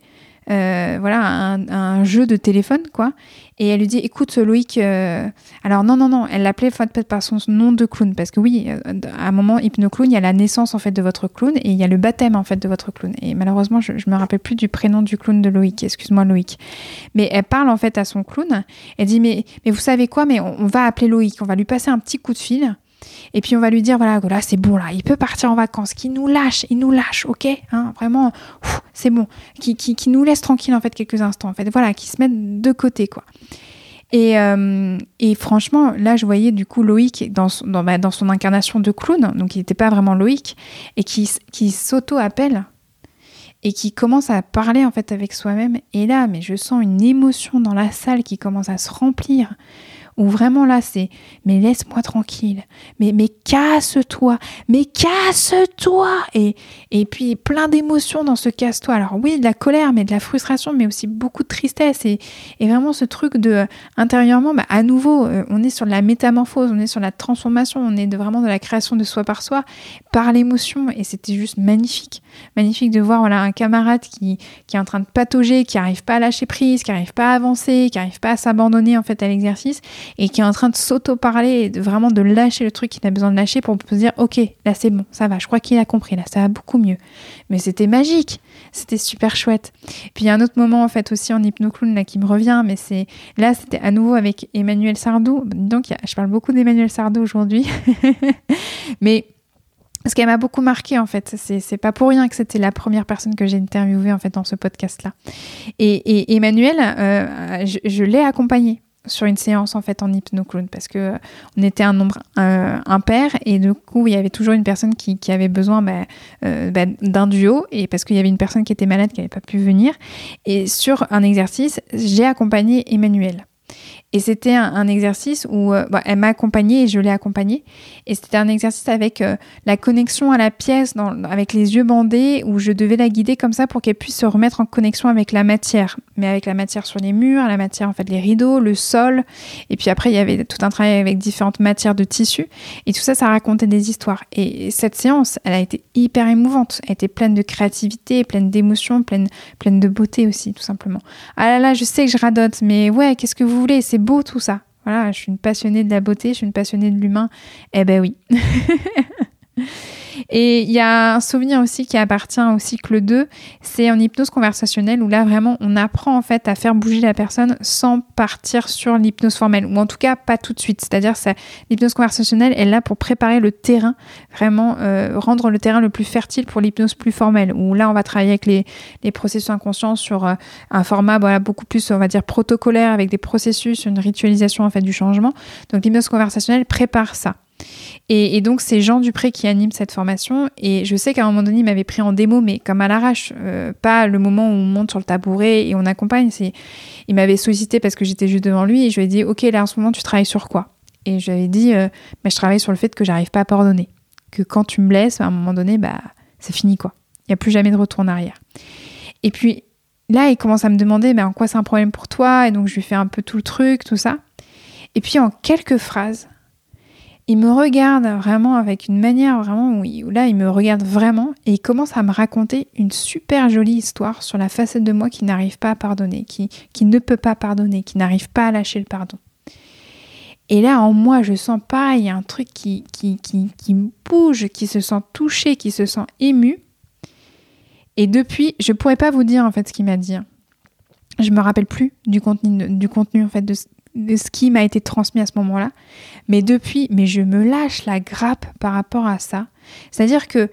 euh, voilà, un, jeu de téléphone, quoi. Et elle lui dit, écoute, Loïc, euh, alors non, non, non, elle l'appelait peut-être par son nom de clown, parce que oui, euh, à un moment, hypnoclown, il y a la naissance, en fait, de votre clown, et il y a le baptême, en fait, de votre clown. Et malheureusement, je, me rappelle plus du prénom du clown de Loïc, excuse-moi, Loïc. Mais elle parle, en fait, à son clown, elle dit, mais, mais vous savez quoi, mais on va appeler Loïc, on va lui passer un petit coup de fil, et puis on va lui dire voilà, là c'est bon là, il peut partir en vacances, qu'il nous lâche, il nous lâche, ok, hein, vraiment, c'est bon, qui, qui, nous laisse tranquille en fait quelques instants, en fait, voilà, qui se mette de côté quoi. Et, euh, et, franchement, là, je voyais du coup Loïc dans, dans, bah, dans son incarnation de clown, donc il n'était pas vraiment Loïc, et qui, qui s'auto-appelle. Et qui commence à parler en fait avec soi-même. Et là, mais je sens une émotion dans la salle qui commence à se remplir où vraiment là c'est mais laisse-moi tranquille, mais, mais casse-toi, mais casse-toi. Et, et puis plein d'émotions dans ce casse-toi. Alors oui, de la colère, mais de la frustration, mais aussi beaucoup de tristesse et, et vraiment ce truc de intérieurement, bah, à nouveau, euh, on est sur la métamorphose, on est sur la transformation, on est de, vraiment de la création de soi par soi, par l'émotion. Et c'était juste magnifique. Magnifique de voir voilà, un camarade qui, qui est en train de patauger, qui n'arrive pas à lâcher prise, qui n'arrive pas à avancer, qui n'arrive pas à s'abandonner en fait à l'exercice et qui est en train de s'auto-parler et de, vraiment de lâcher le truc qu'il a besoin de lâcher pour se dire ok, là c'est bon, ça va, je crois qu'il a compris, là ça va beaucoup mieux. Mais c'était magique, c'était super chouette. Puis il y a un autre moment en fait aussi en hypnoclown là qui me revient, mais c'est là c'était à nouveau avec Emmanuel Sardou. Donc je parle beaucoup d'Emmanuel Sardou aujourd'hui, mais ce qui m'a beaucoup marqué en fait, c'est pas pour rien que c'était la première personne que j'ai interviewée en fait dans ce podcast là. Et, Emmanuel, euh, je l'ai accompagné sur une séance en fait en hypnoclown parce que euh, on était un nombre impair et du coup il y avait toujours une personne qui, avait besoin bah, euh, bah, d'un duo et parce qu'il y avait une personne qui était malade qui n'avait pas pu venir. Et sur un exercice j'ai accompagné Emmanuel et c'était un, exercice où euh, bah, elle m'a accompagnée et je l'ai accompagnée. Et c'était un exercice avec euh, la connexion à la pièce, avec les yeux bandés, où je devais la guider comme ça pour qu'elle puisse se remettre en connexion avec la matière. Mais avec la matière sur les murs, la matière, en fait, les rideaux, le sol. Et puis après, il y avait tout un travail avec différentes matières de tissu. Et tout ça, ça racontait des histoires. Et cette séance, elle a été hyper émouvante. Elle était pleine de créativité, pleine d'émotions, pleine, pleine de beauté aussi, tout simplement. Ah là là, je sais que je radote, mais ouais, qu'est-ce que vous voulez? C'est beau tout ça. Voilà, je suis une passionnée de la beauté, je suis une passionnée de l'humain. Eh ben oui. Et il y a un souvenir aussi qui appartient au cycle 2, c'est en hypnose conversationnelle où là vraiment on apprend en fait à faire bouger la personne sans partir sur l'hypnose formelle ou en tout cas pas tout de suite. C'est-à-dire que l'hypnose conversationnelle est là pour préparer le terrain, vraiment euh, rendre le terrain le plus fertile pour l'hypnose plus formelle où là on va travailler avec les, les processus inconscients sur euh, un format voilà, beaucoup plus on va dire protocolaire avec des processus, une ritualisation en fait du changement. Donc l'hypnose conversationnelle prépare ça. Et, donc, c'est Jean Dupré qui anime cette formation. Et je sais qu'à un moment donné, il m'avait pris en démo, mais comme à l'arrache, euh, pas le moment où on monte sur le tabouret et on accompagne. Il m'avait sollicité parce que j'étais juste devant lui et je lui ai dit, OK, là, en ce moment, tu travailles sur quoi? Et je lui ai dit, euh, bah, je travaille sur le fait que j'arrive pas à pardonner. Que quand tu me laisses, à un moment donné, bah, c'est fini, quoi. Il n'y a plus jamais de retour en arrière. Et puis, là, il commence à me demander, mais en quoi c'est un problème pour toi? Et donc, je lui fais un peu tout le truc, tout ça. Et puis, en quelques phrases, il me regarde vraiment avec une manière vraiment où, là il me regarde vraiment et il commence à me raconter une super jolie histoire sur la facette de moi qui n'arrive pas à pardonner, qui, qui ne peut pas pardonner, qui n'arrive pas à lâcher le pardon. Et là en moi je sens pareil, il y a un truc qui, qui, qui, qui bouge, qui se sent touché, qui se sent ému. Et depuis, je pourrais pas vous dire en fait ce qu'il m'a dit. Je me rappelle plus du contenu, du contenu en fait de, de ce qui m'a été transmis à ce moment-là. Mais depuis, mais je me lâche la grappe par rapport à ça. C'est-à-dire que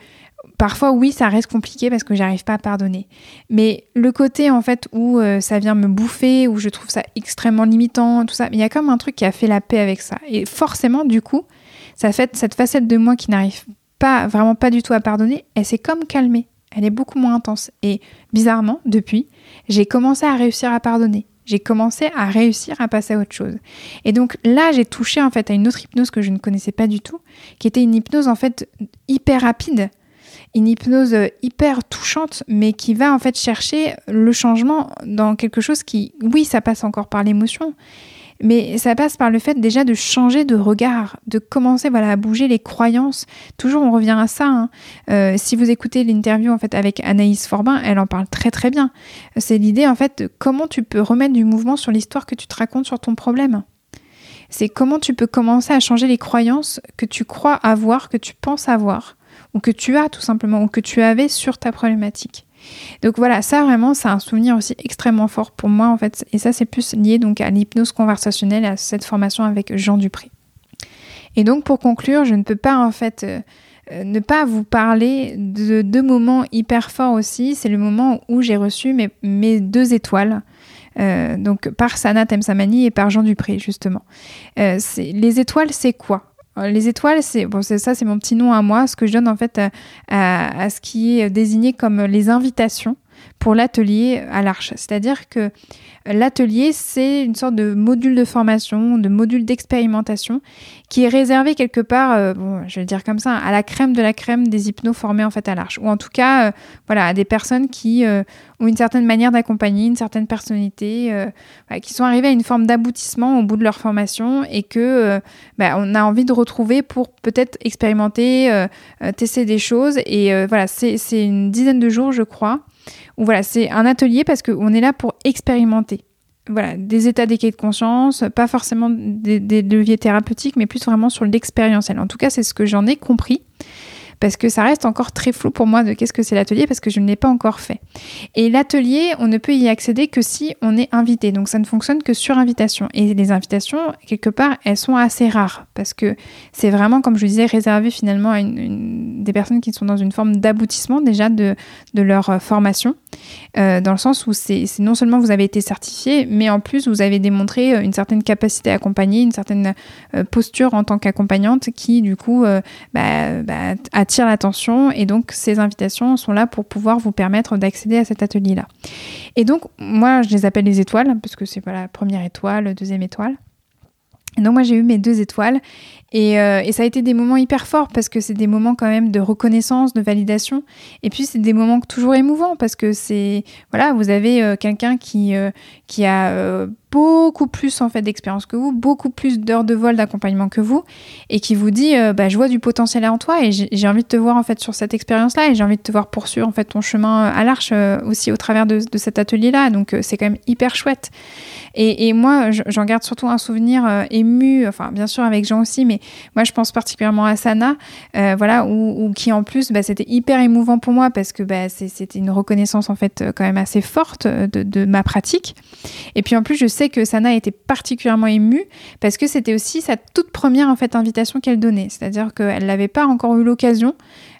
parfois, oui, ça reste compliqué parce que j'arrive pas à pardonner. Mais le côté, en fait, où euh, ça vient me bouffer, où je trouve ça extrêmement limitant, tout ça, il y a comme un truc qui a fait la paix avec ça. Et forcément, du coup, ça fait cette facette de moi qui n'arrive pas, vraiment pas du tout à pardonner, elle s'est comme calmée. Elle est beaucoup moins intense. Et bizarrement, depuis, j'ai commencé à réussir à pardonner. J'ai commencé à réussir à passer à autre chose. Et donc là, j'ai touché en fait à une autre hypnose que je ne connaissais pas du tout, qui était une hypnose en fait hyper rapide, une hypnose hyper touchante, mais qui va en fait chercher le changement dans quelque chose qui, oui, ça passe encore par l'émotion, mais ça passe par le fait déjà de changer de regard, de commencer voilà, à bouger les croyances. Toujours, on revient à ça. Hein. Euh, si vous écoutez l'interview en fait avec Anaïs Forbin, elle en parle très très bien. C'est l'idée en fait de comment tu peux remettre du mouvement sur l'histoire que tu te racontes sur ton problème. C'est comment tu peux commencer à changer les croyances que tu crois avoir, que tu penses avoir, ou que tu as tout simplement, ou que tu avais sur ta problématique. Donc voilà, ça vraiment, c'est un souvenir aussi extrêmement fort pour moi en fait. Et ça, c'est plus lié donc à l'hypnose conversationnelle, à cette formation avec Jean Dupré. Et donc pour conclure, je ne peux pas en fait euh, euh, ne pas vous parler de deux moments hyper forts aussi. C'est le moment où j'ai reçu mes, deux étoiles. Euh, donc par Sana Temsamani et par Jean Dupré justement. les étoiles, c'est quoi? Les étoiles, c'est bon, ça, c'est mon petit nom à moi, ce que je donne en fait à, ce qui est désigné comme les invitations pour l'atelier à l'Arche. C'est-à-dire que l'atelier, c'est une sorte de module de formation, de module d'expérimentation qui est réservé quelque part, euh, je vais le dire comme ça, à la crème de la crème des hypnos formés en fait à l'Arche. Ou en tout cas, euh, voilà, à des personnes qui ont une certaine manière d'accompagner, une certaine personnalité, qui sont arrivées à une forme d'aboutissement au bout de leur formation et que bah, on a envie de retrouver pour peut-être expérimenter, tester des choses. Et voilà, c'est une dizaine de jours, je crois voilà, c'est un atelier parce qu'on est là pour expérimenter. Voilà, des états d'équilibre de conscience, pas forcément des, des, leviers thérapeutiques, mais plus vraiment sur l'expérientiel. En tout cas, c'est ce que j'en ai compris parce que ça reste encore très flou pour moi de qu'est-ce que c'est l'atelier parce que je ne l'ai pas encore fait. Et l'atelier, on ne peut y accéder que si on est invité. Donc ça ne fonctionne que sur invitation. Et les invitations, quelque part, elles sont assez rares parce que c'est vraiment, comme je disais, réservé finalement à des personnes qui sont dans une forme d'aboutissement déjà de, leur euh, formation. Euh, dans le sens où c'est non seulement vous avez été certifié, mais en plus vous avez démontré euh, une certaine capacité à accompagner, une certaine posture en tant qu'accompagnante qui du coup bah, bah, attire l'attention et donc ces invitations sont là pour pouvoir vous permettre d'accéder à cet atelier-là. Et donc moi je les appelle les étoiles parce que c'est pas la première étoile, deuxième étoile. Et donc moi j'ai eu mes deux étoiles et, euh, et, ça a été des moments hyper forts parce que c'est des moments quand même de reconnaissance, de validation. Et puis c'est des moments toujours émouvants parce que c'est voilà, vous avez euh, quelqu'un qui euh, qui a beaucoup plus en fait d'expérience que vous, beaucoup plus d'heures de vol d'accompagnement que vous, et qui vous dit bah, je vois du potentiel en toi et j'ai envie de te voir en fait sur cette expérience-là et j'ai envie de te voir poursuivre en fait ton chemin à l'arche aussi au travers de, de cet atelier-là. Donc c'est quand même hyper chouette. Et, et moi j'en garde surtout un souvenir ému, enfin bien sûr avec Jean aussi, mais moi je pense particulièrement à Sana, euh, voilà, ou, qui en plus bah, c'était hyper émouvant pour moi parce que bah, c'était une reconnaissance en fait quand même assez forte de, ma pratique. Et puis en plus je sais que Sana était particulièrement émue parce que c'était aussi sa toute première en fait invitation qu'elle donnait, c'est-à-dire qu'elle n'avait pas encore eu l'occasion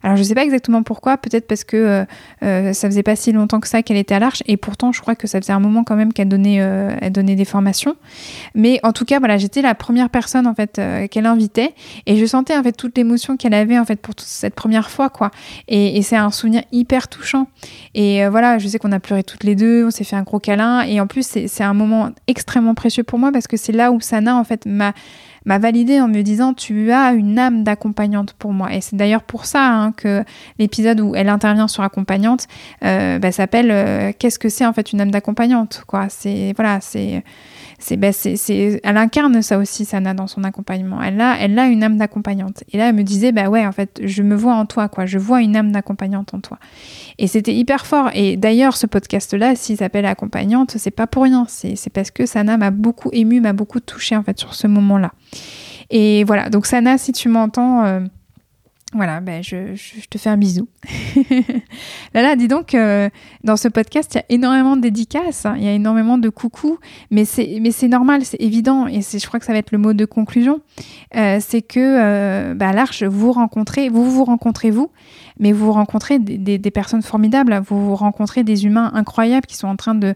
alors je ne sais pas exactement pourquoi, peut-être parce que euh, euh, ça faisait pas si longtemps que ça qu'elle était à l'Arche, et pourtant je crois que ça faisait un moment quand même qu'elle donnait, euh, elle donnait des formations. Mais en tout cas, voilà, j'étais la première personne en fait qu'elle invitait, et je sentais en fait toute l'émotion qu'elle avait en fait pour cette première fois, quoi. Et, c'est un souvenir hyper touchant. Et voilà, je sais qu'on a pleuré toutes les deux, on s'est fait un gros câlin, et en plus c'est un moment extrêmement précieux pour moi parce que c'est là où Sana en fait m'a m'a validé en me disant tu as une âme d'accompagnante pour moi. Et c'est d'ailleurs pour ça hein, que l'épisode où elle intervient sur accompagnante euh, bah, s'appelle euh, Qu'est-ce que c'est en fait une âme d'accompagnante quoi. C'est voilà c'est ben, c'est, elle incarne ça aussi, Sana, dans son accompagnement. Elle a, elle a une âme d'accompagnante. Et là, elle me disait, bah ouais, en fait, je me vois en toi, quoi. Je vois une âme d'accompagnante en toi. Et c'était hyper fort. Et d'ailleurs, ce podcast-là, s'il s'appelle Accompagnante, c'est pas pour rien. C'est, parce que Sana m'a beaucoup ému, m'a beaucoup touché, en fait, sur ce moment-là. Et voilà. Donc, Sana, si tu m'entends, euh, Voilà, ben je, te fais un bisou. là, dis donc, euh, dans ce podcast, il y a énormément de dédicaces, hein. il y a énormément de coucou, mais c'est, normal, c'est évident, et c'est, je crois que ça va être le mot de conclusion, euh, c'est que euh, bah, l'Arche, vous rencontrez, vous vous rencontrez vous, mais vous rencontrez des, personnes formidables, vous rencontrez des humains incroyables qui sont en train de,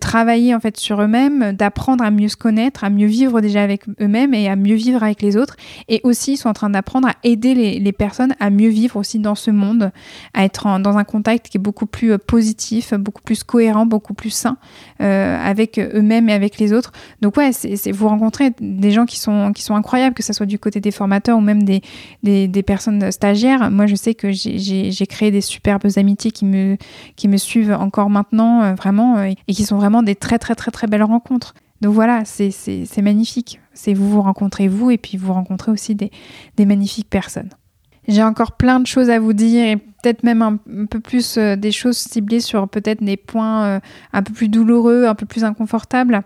travailler en fait sur eux-mêmes, d'apprendre à mieux se connaître, à mieux vivre déjà avec eux-mêmes et à mieux vivre avec les autres, et aussi ils sont en train d'apprendre à aider les, personnes à mieux vivre aussi dans ce monde, à être dans un contact qui est beaucoup plus euh, positif, beaucoup plus cohérent, beaucoup plus sain euh, avec eux-mêmes et avec les autres. Donc ouais, vous rencontrez des gens qui sont qui sont incroyables, que ce soit du côté des formateurs ou même des, des, des personnes stagiaires. Moi, je sais que j'ai j'ai créé des superbes amitiés qui me, qui me suivent encore maintenant, euh, vraiment, euh, et qui sont vraiment des très, très, très, très belles rencontres. Donc voilà, c'est magnifique. C'est vous vous rencontrez vous et puis vous rencontrez aussi des, des magnifiques personnes. J'ai encore plein de choses à vous dire peut-être même un, peu plus euh, des choses ciblées sur peut-être des points euh, un peu plus douloureux, un peu plus inconfortables,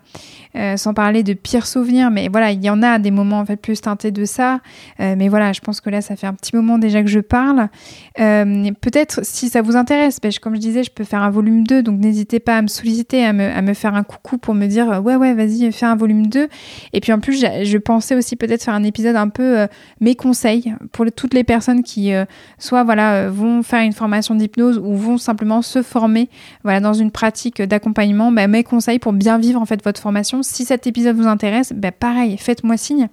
euh, sans parler de pires souvenirs. Mais voilà, il y en a des moments en fait plus teintés de ça. mais voilà, je pense que là, ça fait un petit moment déjà que je parle. peut-être si ça vous intéresse, ben, comme je disais, je peux faire un volume 2, donc n'hésitez pas à me solliciter, à me, à me, faire un coucou pour me dire ouais, ouais, vas-y, fais un volume 2. Et puis en plus, je, pensais aussi peut-être faire un épisode un peu mes conseils pour toutes les personnes qui soit voilà vont faire une formation d'hypnose ou vont simplement se former voilà, dans une pratique d'accompagnement, bah, mes conseils pour bien vivre en fait votre formation. Si cet épisode vous intéresse, bah, pareil, faites-moi signe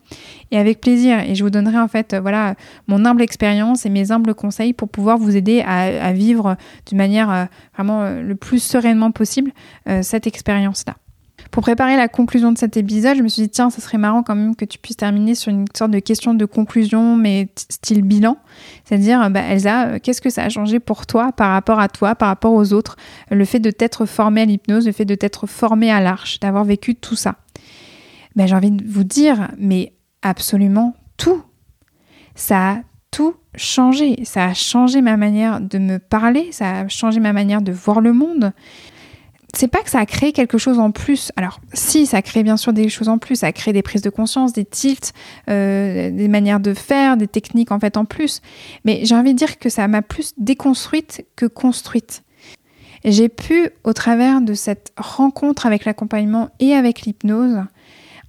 et avec plaisir. Et je vous donnerai en fait voilà mon humble expérience et mes humbles conseils pour pouvoir vous aider à, vivre d'une manière euh, vraiment euh, le plus sereinement possible euh, cette expérience-là. Pour préparer la conclusion de cet épisode, je me suis dit, tiens, ça serait marrant quand même que tu puisses terminer sur une sorte de question de conclusion, mais style bilan. C'est-à-dire, bah, Elsa, euh, qu'est-ce que ça a changé pour toi par rapport à toi, par rapport aux autres, le fait de t'être formée à l'hypnose, le fait de t'être formée à l'arche, d'avoir vécu tout ça ben, J'ai envie de vous dire, mais absolument tout. Ça a tout changé. Ça a changé ma manière de me parler, ça a changé ma manière de voir le monde c'est pas que ça a créé quelque chose en plus. Alors, si, ça crée bien sûr des choses en plus. Ça a créé des prises de conscience, des tilts, euh, des manières de faire, des techniques en fait en plus. Mais j'ai envie de dire que ça m'a plus déconstruite que construite. J'ai pu, au travers de cette rencontre avec l'accompagnement et avec l'hypnose,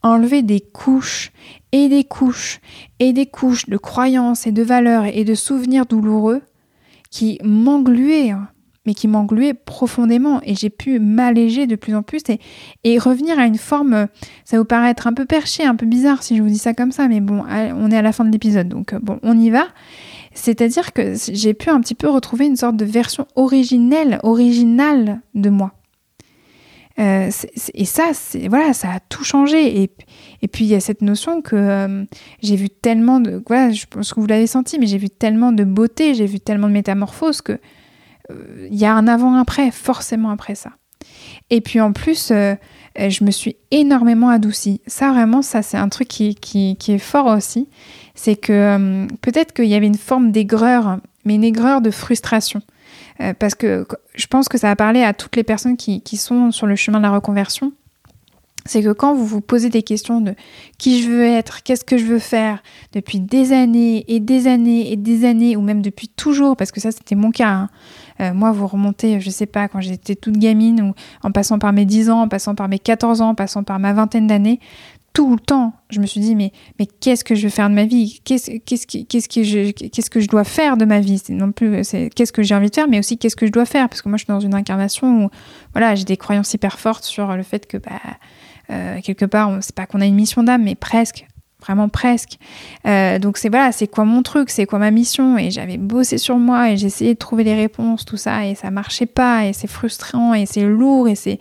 enlever des couches et des couches et des couches de croyances et de valeurs et de souvenirs douloureux qui m'engluaient mais qui m'engluait profondément et j'ai pu m'alléger de plus en plus et, revenir à une forme, ça vous paraît être un peu perché, un peu bizarre si je vous dis ça comme ça, mais bon, on est à la fin de l'épisode, donc euh, bon, on y va. C'est-à-dire que j'ai pu un petit peu retrouver une sorte de version originelle, originale de moi. Euh, et ça, voilà, ça a tout changé. Et, et puis il y a cette notion que euh, j'ai vu tellement de, voilà, je pense que vous l'avez senti, mais j'ai vu tellement de beauté, j'ai vu tellement de métamorphoses que il y a un avant-après, forcément après ça. Et puis en plus, euh, je me suis énormément adoucie. Ça vraiment, ça c'est un truc qui, qui, est fort aussi. C'est que euh, peut-être qu'il y avait une forme d'aigreur, mais une aigreur de frustration. Euh, parce que je pense que ça a parlé à toutes les personnes qui, qui sont sur le chemin de la reconversion c'est que quand vous vous posez des questions de qui je veux être, qu'est-ce que je veux faire depuis des années et des années et des années, ou même depuis toujours, parce que ça c'était mon cas, hein, euh, moi, vous remontez, je sais pas, quand j'étais toute gamine, ou en passant par mes 10 ans, en passant par mes 14 ans, en passant par ma vingtaine d'années, tout le temps, je me suis dit, mais, qu'est-ce que je veux faire de ma vie? Qu'est-ce que, je, dois faire de ma vie? C'est non plus qu'est-ce que j'ai envie de faire, mais aussi qu'est-ce que je dois faire Parce que moi, je suis dans une incarnation où voilà, j'ai des croyances hyper fortes sur le fait que, bah, euh, quelque part, c'est pas qu'on a une mission d'âme, mais presque vraiment presque. Euh, donc c'est voilà, c'est quoi mon truc, c'est quoi ma mission? Et j'avais bossé sur moi et j'essayais de trouver les réponses, tout ça, et ça marchait pas, et c'est frustrant, et c'est lourd, et c'est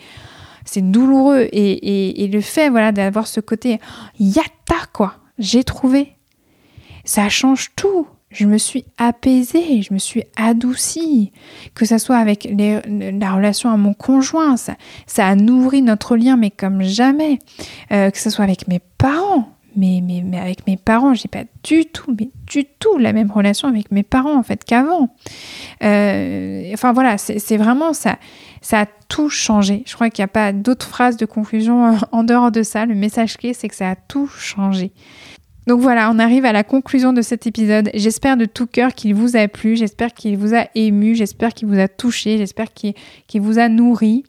c'est douloureux. Et, et, le fait voilà d'avoir ce côté yata quoi, j'ai trouvé, ça change tout. Je me suis apaisée, je me suis adoucie, que ça soit avec la relation à mon conjoint, ça, ça a nourri notre lien, mais comme jamais, euh, que ce soit avec mes parents, mais, mais, avec mes parents, j'ai pas du tout, mais du tout la même relation avec mes parents en fait qu'avant. Euh, enfin voilà, c'est vraiment ça, ça a tout changé. Je crois qu'il n'y a pas d'autres phrases de conclusion en dehors de ça. Le message clé, c'est que ça a tout changé. Donc voilà, on arrive à la conclusion de cet épisode. J'espère de tout cœur qu'il vous a plu, j'espère qu'il vous a ému, j'espère qu'il vous a touché, j'espère qu'il vous a nourri.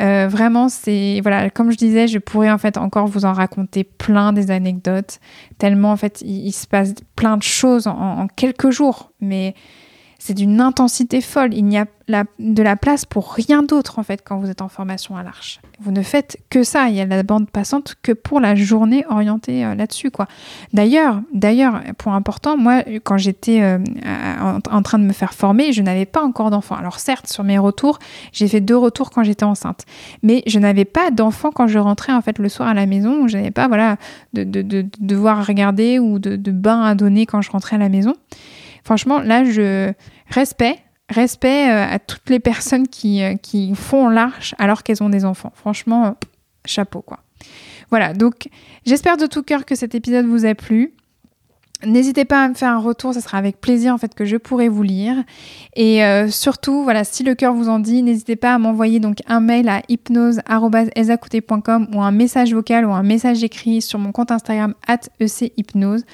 Euh, vraiment, c'est voilà, comme je disais, je pourrais en fait encore vous en raconter plein des anecdotes, tellement en fait il, se passe plein de choses en quelques jours, mais c'est d'une intensité folle. Il n'y a de la place pour rien d'autre en fait quand vous êtes en formation à l'Arche. Vous ne faites que ça. Il y a la bande passante que pour la journée orientée euh, là-dessus quoi. D'ailleurs, d'ailleurs, point important, moi quand j'étais euh, en, train de me faire former, je n'avais pas encore d'enfants. Alors certes, sur mes retours, j'ai fait deux retours quand j'étais enceinte, mais je n'avais pas d'enfants quand je rentrais en fait le soir à la maison. Je n'avais pas voilà de, devoir regarder ou de, de bain à donner quand je rentrais à la maison. Franchement, là, je respect, respect euh, à toutes les personnes qui, euh, qui font l'arche alors qu'elles ont des enfants. Franchement, euh, chapeau quoi. Voilà, donc j'espère de tout cœur que cet épisode vous a plu. N'hésitez pas à me faire un retour, ce sera avec plaisir en fait que je pourrai vous lire. Et surtout, voilà, si le cœur vous en dit, n'hésitez pas à m'envoyer donc un mail à hypnose@esacoute.com ou un message vocal ou un message écrit sur mon compte Instagram @echypnose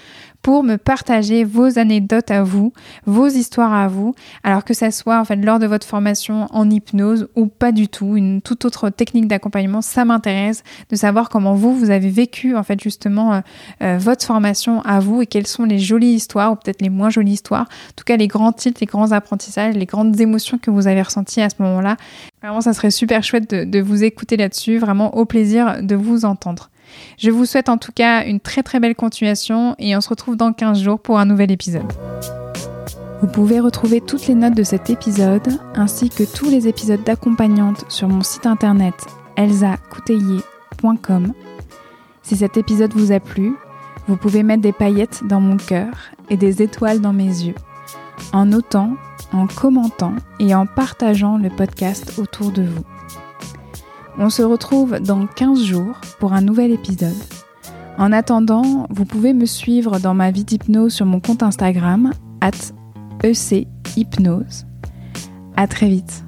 pour me partager vos anecdotes à vous, vos histoires à vous, alors que ça soit en fait lors de votre formation en hypnose ou pas du tout, une toute autre technique d'accompagnement, ça m'intéresse de savoir comment vous vous avez vécu en fait justement euh, euh, votre formation à vous et quelles sont les jolies histoires ou peut-être les moins jolies histoires, en tout cas les grands titres, les grands apprentissages, les grandes émotions que vous avez ressenties à ce moment-là. Vraiment, ça serait super chouette de, de vous écouter là-dessus, vraiment au plaisir de vous entendre. Je vous souhaite en tout cas une très très belle continuation et on se retrouve dans 15 jours pour un nouvel épisode. Vous pouvez retrouver toutes les notes de cet épisode ainsi que tous les épisodes d'accompagnante sur mon site internet elsacoutelier.com. Si cet épisode vous a plu, vous pouvez mettre des paillettes dans mon cœur et des étoiles dans mes yeux en notant, en commentant et en partageant le podcast autour de vous. On se retrouve dans 15 jours pour un nouvel épisode. En attendant, vous pouvez me suivre dans ma vie d'hypnose sur mon compte Instagram, at ECHypnose. À très vite.